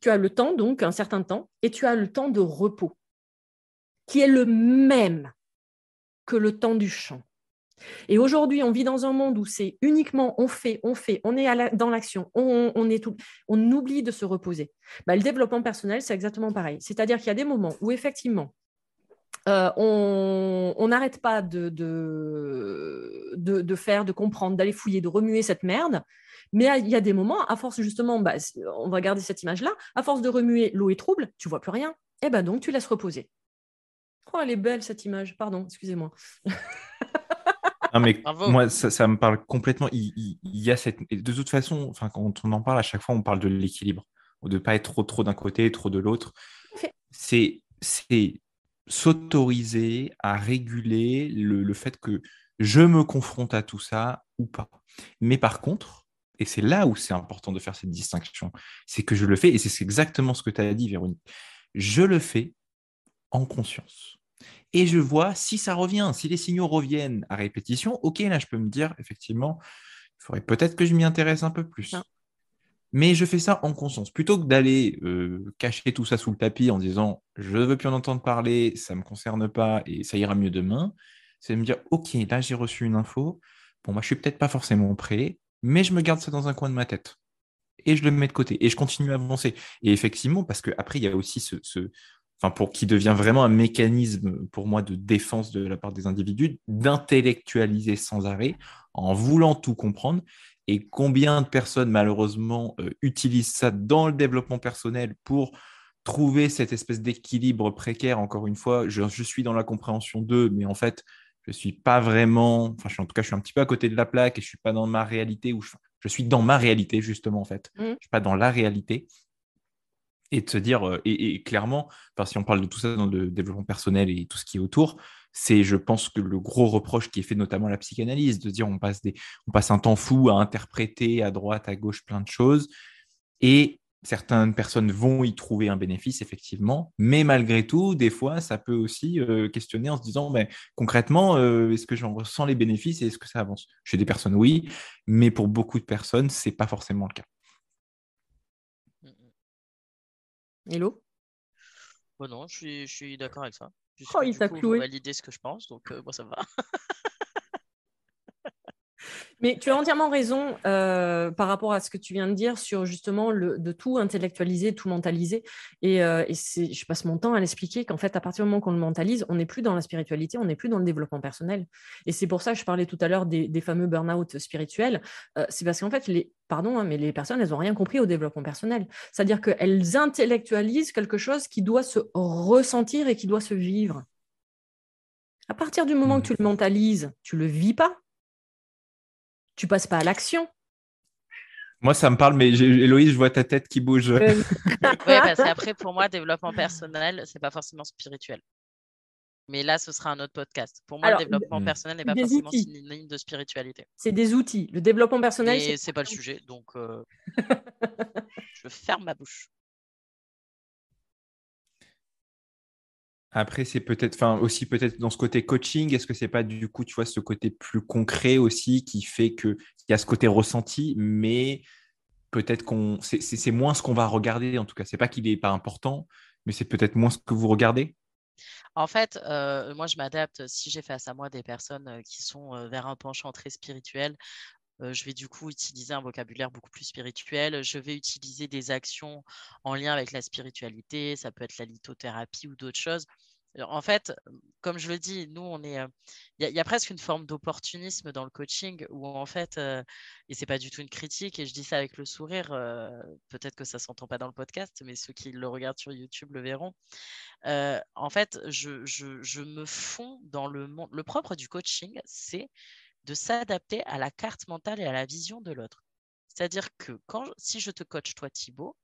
Speaker 1: tu as le temps, donc un certain temps, et tu as le temps de repos, qui est le même que le temps du chant. Et aujourd'hui, on vit dans un monde où c'est uniquement on fait, on fait, on est dans l'action, on, est tout, on oublie de se reposer. Bah, le développement personnel, c'est exactement pareil. C'est-à-dire qu'il y a des moments où effectivement, euh, on n'arrête pas de, faire, de comprendre, d'aller fouiller, de remuer cette merde. Mais il y a des moments, à force justement, bah, on va garder cette image-là, à force de remuer l'eau est trouble, tu vois plus rien. Et eh ben donc tu laisses reposer. Oh, elle est belle cette image, pardon, excusez-moi.
Speaker 2: mais moi, ça, me parle complètement. Il, y a cette. De toute façon, enfin, quand on en parle, à chaque fois, on parle de l'équilibre, de ne pas être trop, trop d'un côté, trop de l'autre. C'est s'autoriser à réguler le, fait que je me confronte à tout ça ou pas. Mais par contre, et c'est là où c'est important de faire cette distinction, c'est que je le fais, et c'est exactement ce que tu as dit, Véronique, je le fais en conscience et je vois si ça revient, si les signaux reviennent à répétition, ok, là je peux me dire, effectivement, il faudrait peut-être que je m'y intéresse un peu plus. Mais je fais ça en conscience. Plutôt que d'aller euh, cacher tout ça sous le tapis en disant je ne veux plus en entendre parler, ça ne me concerne pas et ça ira mieux demain, c'est de me dire ok, là j'ai reçu une info, bon, moi je suis peut-être pas forcément prêt, mais je me garde ça dans un coin de ma tête et je le mets de côté et je continue à avancer. Et effectivement, parce qu'après, il y a aussi ce, enfin pour qui devient vraiment un mécanisme pour moi de défense de la part des individus, d'intellectualiser sans arrêt en voulant tout comprendre. Et combien de personnes malheureusement euh, utilisent ça dans le développement personnel pour trouver cette espèce d'équilibre précaire? Encore une fois, je, suis dans la compréhension d'eux, mais en fait, je suis pas vraiment, enfin, je en tout cas, je suis un petit peu à côté de la plaque et je suis pas dans ma réalité où je, suis dans ma réalité justement en fait. Mmh. Je suis pas dans la réalité et de se dire, euh, et, clairement, si on parle de tout ça dans le développement personnel et tout ce qui est autour, c'est, je pense, que le gros reproche qui est fait notamment à la psychanalyse, de dire on passe, on passe un temps fou à interpréter à droite, à gauche plein de choses, et certaines personnes vont y trouver un bénéfice, effectivement, mais malgré tout, des fois, ça peut aussi euh, questionner en se disant, mais concrètement, euh, est-ce que j'en ressens les bénéfices et est-ce que ça avance? Chez des personnes, oui, mais pour beaucoup de personnes, ce n'est pas forcément le cas.
Speaker 1: Hello?
Speaker 3: Bon, Non, je suis, je suis d'accord avec ça.
Speaker 1: oh, il t'a cloué.
Speaker 3: valider ce que je pense, donc euh, moi ça va.
Speaker 1: Mais tu as entièrement raison euh, par rapport à ce que tu viens de dire sur justement le, de tout intellectualiser, tout mentaliser. Et, euh, je passe mon temps à l'expliquer qu'en fait, à partir du moment qu'on le mentalise, on n'est plus dans la spiritualité, on n'est plus dans le développement personnel. Et c'est pour ça que je parlais tout à l'heure des, fameux burn-out spirituels. Euh, c'est parce qu'en fait, les, pardon, hein, mais les personnes, elles n'ont rien compris au développement personnel. C'est-à-dire qu'elles intellectualisent quelque chose qui doit se ressentir et qui doit se vivre. À partir du moment que tu le mentalises, tu le vis pas tu passes pas à l'action.
Speaker 2: Moi, ça me parle, mais Héloïse, je vois ta tête qui bouge.
Speaker 3: oui, parce qu'après, pour moi, développement personnel, c'est pas forcément spirituel. Mais là, ce sera un autre podcast. Pour moi, le développement personnel n'est pas forcément synonyme de spiritualité.
Speaker 1: C'est des outils. Le développement personnel.
Speaker 3: Mais c'est pas le sujet, donc euh, je ferme ma bouche.
Speaker 2: Après, c'est peut-être, enfin, aussi peut-être dans ce côté coaching, est-ce que c'est pas du coup, tu vois, ce côté plus concret aussi qui fait qu'il y a ce côté ressenti, mais peut-être qu'on, c'est moins ce qu'on va regarder en tout cas. C'est pas qu'il n'est pas important, mais c'est peut-être moins ce que vous regardez.
Speaker 3: En fait, euh, moi, je m'adapte. Si j'ai face à moi des personnes euh, qui sont euh, vers un penchant très spirituel, je vais du coup utiliser un vocabulaire beaucoup plus spirituel. Je vais utiliser des actions en lien avec la spiritualité. Ça peut être la lithothérapie ou d'autres choses. En fait, comme je le dis, nous, on est. Il y, a presque une forme d'opportunisme dans le coaching où, en fait, et c'est pas du tout une critique, et je dis ça avec le sourire, peut-être que ça s'entend pas dans le podcast, mais ceux qui le regardent sur YouTube le verront. en fait, je, je, me fonds dans le monde. Le propre du coaching, c'est de s'adapter à la carte mentale et à la vision de l'autre. C'est-à-dire que quand, si je te coach, toi, Thibaut,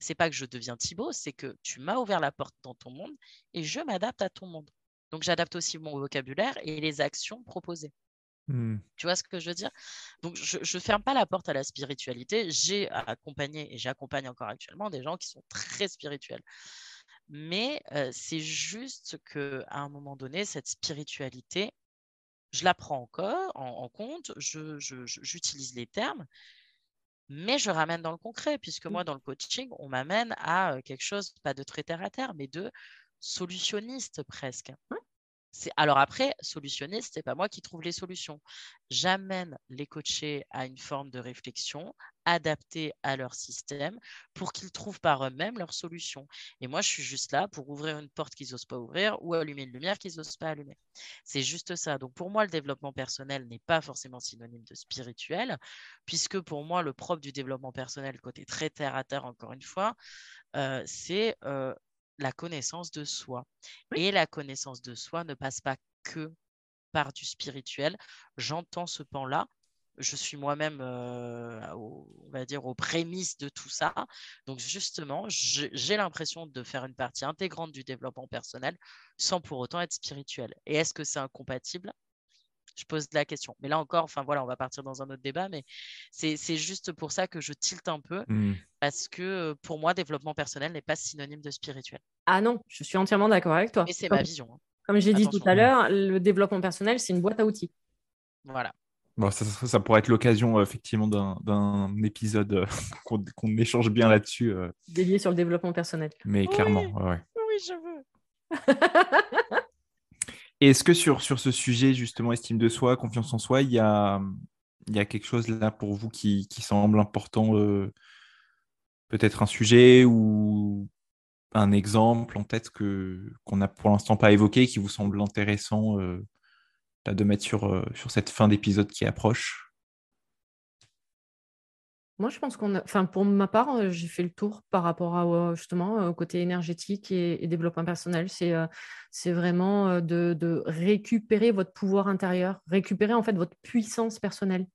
Speaker 3: c'est pas que je deviens Thibaut, c'est que tu m'as ouvert la porte dans ton monde et je m'adapte à ton monde. Donc j'adapte aussi mon vocabulaire et les actions proposées. Hmm. Tu vois ce que je veux dire? Donc je ne ferme pas la porte à la spiritualité. J'ai accompagné et j'accompagne encore actuellement des gens qui sont très spirituels. Mais euh, c'est juste qu'à un moment donné, cette spiritualité, je la prends encore en, compte, j'utilise les termes, mais je ramène dans le concret, puisque mmh. moi, dans le coaching, on m'amène à quelque chose, pas de très terre à terre, mais de solutionniste presque. Alors après, solutionniste, c'est pas moi qui trouve les solutions. J'amène les coachés à une forme de réflexion adaptée à leur système pour qu'ils trouvent par eux-mêmes leurs solutions. Et moi, je suis juste là pour ouvrir une porte qu'ils n'osent pas ouvrir ou allumer une lumière qu'ils n'osent pas allumer. C'est juste ça. Donc pour moi, le développement personnel n'est pas forcément synonyme de spirituel, puisque pour moi, le propre du développement personnel, côté très terre à terre, encore une fois, euh, c'est euh, la connaissance de soi. Et la connaissance de soi ne passe pas que par du spirituel. J'entends ce pan-là. Je suis moi-même, euh, on va dire, aux prémices de tout ça. Donc, justement, j'ai l'impression de faire une partie intégrante du développement personnel sans pour autant être spirituel. Et est-ce que c'est incompatible? Je pose la question. Mais là encore, enfin voilà, on va partir dans un autre débat, mais c'est juste pour ça que je tilte un peu, mmh. parce que euh, pour moi, développement personnel n'est pas synonyme de spirituel.
Speaker 1: Ah non, je suis entièrement d'accord avec toi.
Speaker 3: Et c'est ma vision. Hein.
Speaker 1: Comme j'ai dit tout à l'heure, le développement personnel, c'est une boîte à outils.
Speaker 3: Voilà.
Speaker 2: Bon, ça, ça, pourrait être l'occasion euh, effectivement d'un épisode euh, qu'on échange bien là-dessus.
Speaker 1: Dédié sur le développement personnel.
Speaker 2: Mais clairement,
Speaker 3: ouais. Oui, je veux.
Speaker 2: Est-ce que sur, sur ce sujet, justement, estime de soi, confiance en soi, il y a, il y a quelque chose là pour vous qui, qui semble important euh, Peut-être un sujet ou un exemple en tête que, qu'on n'a pour l'instant pas évoqué, qui vous semble intéressant de mettre sur, euh, sur cette fin d'épisode qui approche
Speaker 1: moi, je pense qu'on a, enfin, pour ma part, euh, j'ai fait le tour par rapport à euh, justement au côté énergétique et, développement personnel. C'est, euh, c'est vraiment de, récupérer votre pouvoir intérieur, récupérer en fait votre puissance personnelle.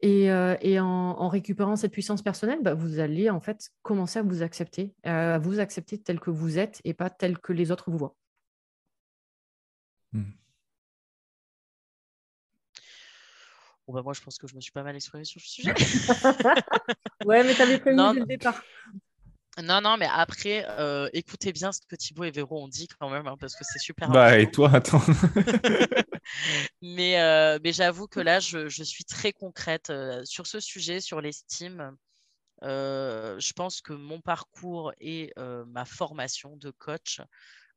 Speaker 1: Et, en, récupérant cette puissance personnelle, bah, vous allez en fait commencer à vous accepter, à vous accepter tel que vous êtes et pas tel que les autres vous voient. Mmh.
Speaker 3: Bah, moi, je pense que je me suis pas mal exprimée sur le sujet.
Speaker 1: ouais, mais tu avais prévenu dès le départ.
Speaker 3: Non, non, mais après, euh, écoutez bien ce que Thibaut et Véro ont dit quand même, hein, parce que c'est super.
Speaker 2: Bah, et toi, attends.
Speaker 3: mais euh, mais j'avoue que là, je, je, suis très concrète euh, sur ce sujet, sur l'estime. je pense que mon parcours et ma formation de coach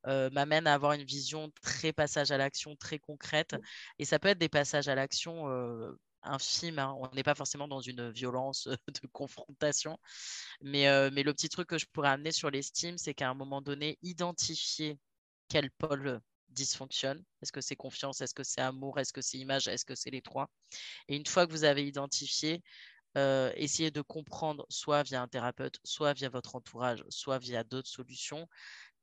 Speaker 3: euh, m'amène à avoir une vision très passage à l'action, très concrète. Et ça peut être des passages à l'action infime. Hein. On n'est pas forcément dans une violence de confrontation. Mais, euh, mais le petit truc que je pourrais amener sur l'estime, c'est qu'à un moment donné, identifier quel pôle dysfonctionne. Est-ce que c'est confiance? Est-ce que c'est amour? Est-ce que c'est image? Est-ce que c'est les trois? Et une fois que vous avez identifié, euh, essayez de comprendre, soit via un thérapeute, soit via votre entourage, soit via d'autres solutions,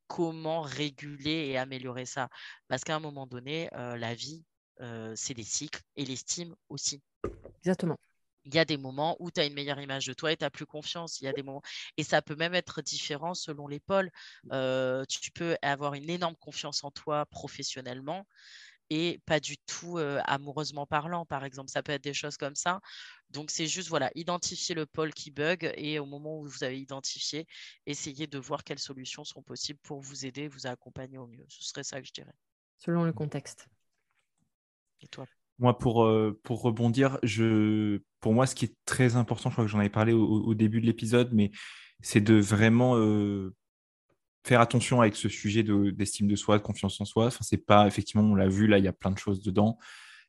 Speaker 3: comment réguler et améliorer ça. Parce qu'à un moment donné, euh, la vie, euh, c'est des cycles et l'estime aussi.
Speaker 1: Exactement.
Speaker 3: Il y a des moments où tu as une meilleure image de toi et tu as plus confiance. Il y a des moments et ça peut même être différent selon les pôles. Euh, tu peux avoir une énorme confiance en toi professionnellement et pas du tout euh, amoureusement parlant, par exemple. Ça peut être des choses comme ça. Donc, c'est juste, voilà, identifier le pôle qui bug et au moment où vous avez identifié, essayer de voir quelles solutions sont possibles pour vous aider, vous accompagner au mieux. Ce serait ça que je dirais.
Speaker 1: Selon le contexte.
Speaker 3: Et toi?
Speaker 2: Moi, pour, euh, pour rebondir, je, pour moi, ce qui est très important, je crois que j'en avais parlé au, début de l'épisode, mais c'est de vraiment euh, faire attention avec ce sujet d'estime de, soi, de confiance en soi. Enfin, c'est pas, effectivement, on l'a vu, là, il y a plein de choses dedans.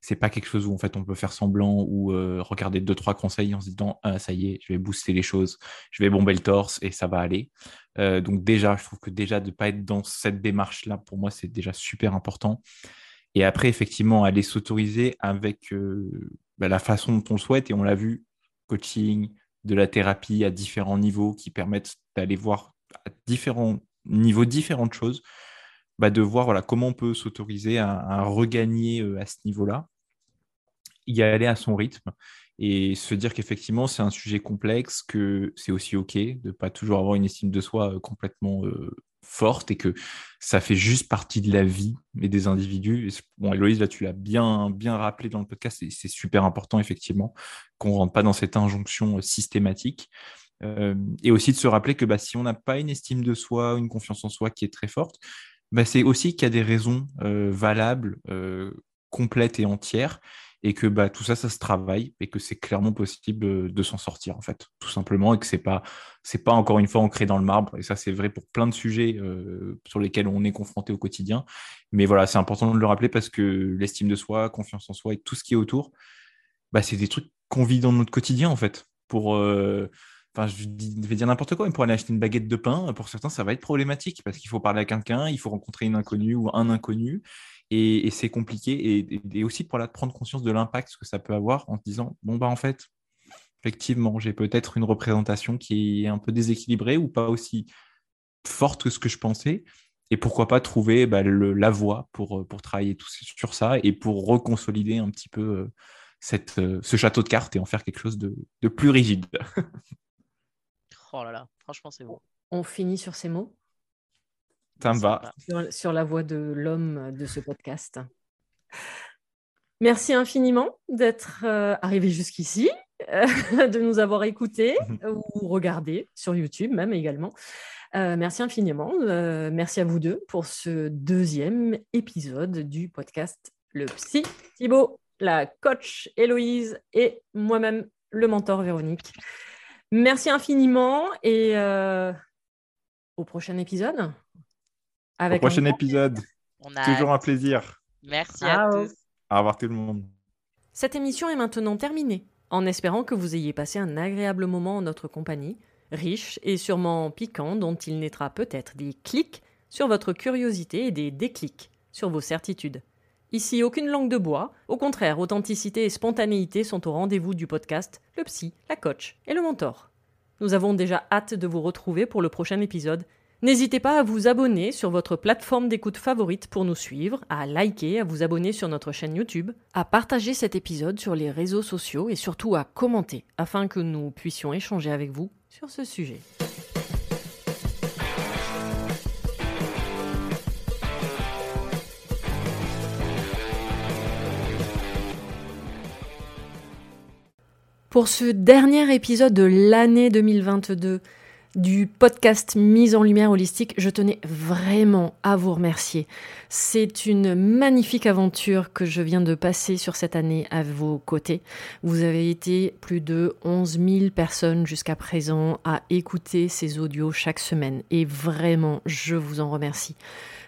Speaker 2: C'est pas quelque chose où, en fait, on peut faire semblant ou euh, regarder deux, trois conseils en se disant, ah, ça y est, je vais booster les choses, je vais bomber le torse et ça va aller. donc, déjà, je trouve que déjà, de ne pas être dans cette démarche-là, pour moi, c'est déjà super important. Et après, effectivement, aller s'autoriser avec euh, bah, la façon dont on le souhaite. Et on l'a vu, coaching, de la thérapie à différents niveaux qui permettent d'aller voir différents niveaux différentes choses, bah, de voir voilà, comment on peut s'autoriser à, regagner euh, à ce niveau-là, y aller à son rythme et se dire qu'effectivement c'est un sujet complexe, que c'est aussi OK de ne pas toujours avoir une estime de soi euh, complètement forte et que ça fait juste partie de la vie et des individus. Bon, Héloïse, là, tu l'as bien, bien rappelé dans le podcast, c'est super important, effectivement, qu'on ne rentre pas dans cette injonction euh, systématique. Et aussi de se rappeler que bah, si on n'a pas une estime de soi, une confiance en soi qui est très forte, bah, c'est aussi qu'il y a des raisons valables, complètes et entières, et que bah, tout ça, ça se travaille et que c'est clairement possible de s'en sortir, en fait, tout simplement, et que c'est pas, pas encore une fois ancré dans le marbre. Et ça, c'est vrai pour plein de sujets sur lesquels on est confronté au quotidien. Mais voilà, c'est important de le rappeler parce que l'estime de soi, confiance en soi et tout ce qui est autour, bah, c'est des trucs qu'on vit dans notre quotidien, en fait. Pour. Euh, enfin, je vais dire n'importe quoi, mais pour aller acheter une baguette de pain, pour certains, ça va être problématique parce qu'il faut parler à quelqu'un, il faut rencontrer une inconnue ou un inconnu. Et, c'est compliqué. Et, aussi pour prendre conscience de l'impact que ça peut avoir en se disant, bon, bah en fait, effectivement, j'ai peut-être une représentation qui est un peu déséquilibrée ou pas aussi forte que ce que je pensais. Et pourquoi pas trouver bah, la voie pour, pour travailler tout, sur ça et pour reconsolider un petit peu euh, cette, euh, ce château de cartes et en faire quelque chose de, de plus rigide.
Speaker 3: oh là là, franchement, c'est beau.
Speaker 1: On finit sur ces mots
Speaker 2: ça me va.
Speaker 1: Sur, la voix de l'homme de ce podcast. Merci infiniment d'être euh, arrivé jusqu'ici, euh, de nous avoir écoutés ou regardés sur YouTube même également. Euh, merci infiniment. merci à vous deux pour ce deuxième épisode du podcast Le Psy. Thibaut, la coach Héloïse et moi-même, le mentor Véronique. Merci infiniment et au prochain épisode.
Speaker 2: Au prochain épisode. Toujours un plaisir.
Speaker 3: Merci à tous.
Speaker 2: Au revoir tout le monde.
Speaker 1: Cette émission est maintenant terminée, en espérant que vous ayez passé un agréable moment en notre compagnie, riche et sûrement piquant, dont il naîtra peut-être des clics sur votre curiosité et des déclics sur vos certitudes. Ici, aucune langue de bois. Au contraire, authenticité et spontanéité sont au rendez-vous du podcast Le Psy, la coach et le mentor. Nous avons déjà hâte de vous retrouver pour le prochain épisode N'hésitez pas à vous abonner sur votre plateforme d'écoute favorite pour nous suivre, à liker, à vous abonner sur notre chaîne YouTube, à partager cet épisode sur les réseaux sociaux et surtout à commenter afin que nous puissions échanger avec vous sur ce sujet. Pour ce dernier épisode de l'année 2022, du podcast Mise en Lumière Holistique, je tenais vraiment à vous remercier. C'est une magnifique aventure que je viens de passer sur cette année à vos côtés. Vous avez été plus de 11 000 personnes jusqu'à présent à écouter ces audios chaque semaine et vraiment, je vous en remercie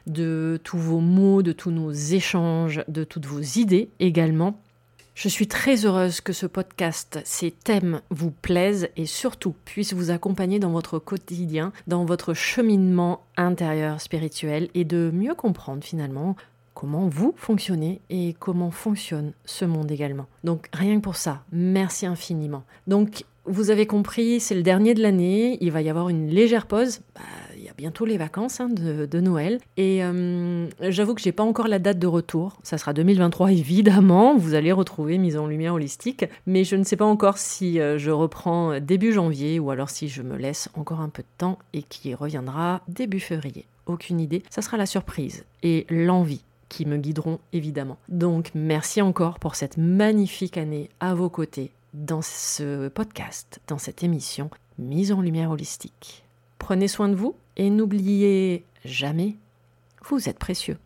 Speaker 1: de tous vos mots, de tous nos échanges, de toutes vos idées également. Je suis très heureuse que ce podcast, ces thèmes vous plaisent et surtout puissent vous accompagner dans votre quotidien, dans votre cheminement intérieur spirituel et de mieux comprendre finalement comment vous fonctionnez et comment fonctionne ce monde également. Donc rien que pour ça, merci infiniment. Donc vous avez compris, c'est le dernier de l'année, il va y avoir une légère pause. Bah, bientôt les vacances hein, de, Noël. Et euh, j'avoue que j'ai pas encore la date de retour. Ça sera 2023 évidemment. Vous allez retrouver mise en lumière holistique. Mais je ne sais pas encore si euh, je reprends début janvier ou alors si je me laisse encore un peu de temps et qui reviendra début février. Aucune idée. Ça sera la surprise et l'envie qui me guideront évidemment. Donc merci encore pour cette magnifique année à vos côtés dans ce podcast, dans cette émission Mise en lumière holistique. Prenez soin de vous et n'oubliez jamais, vous êtes précieux.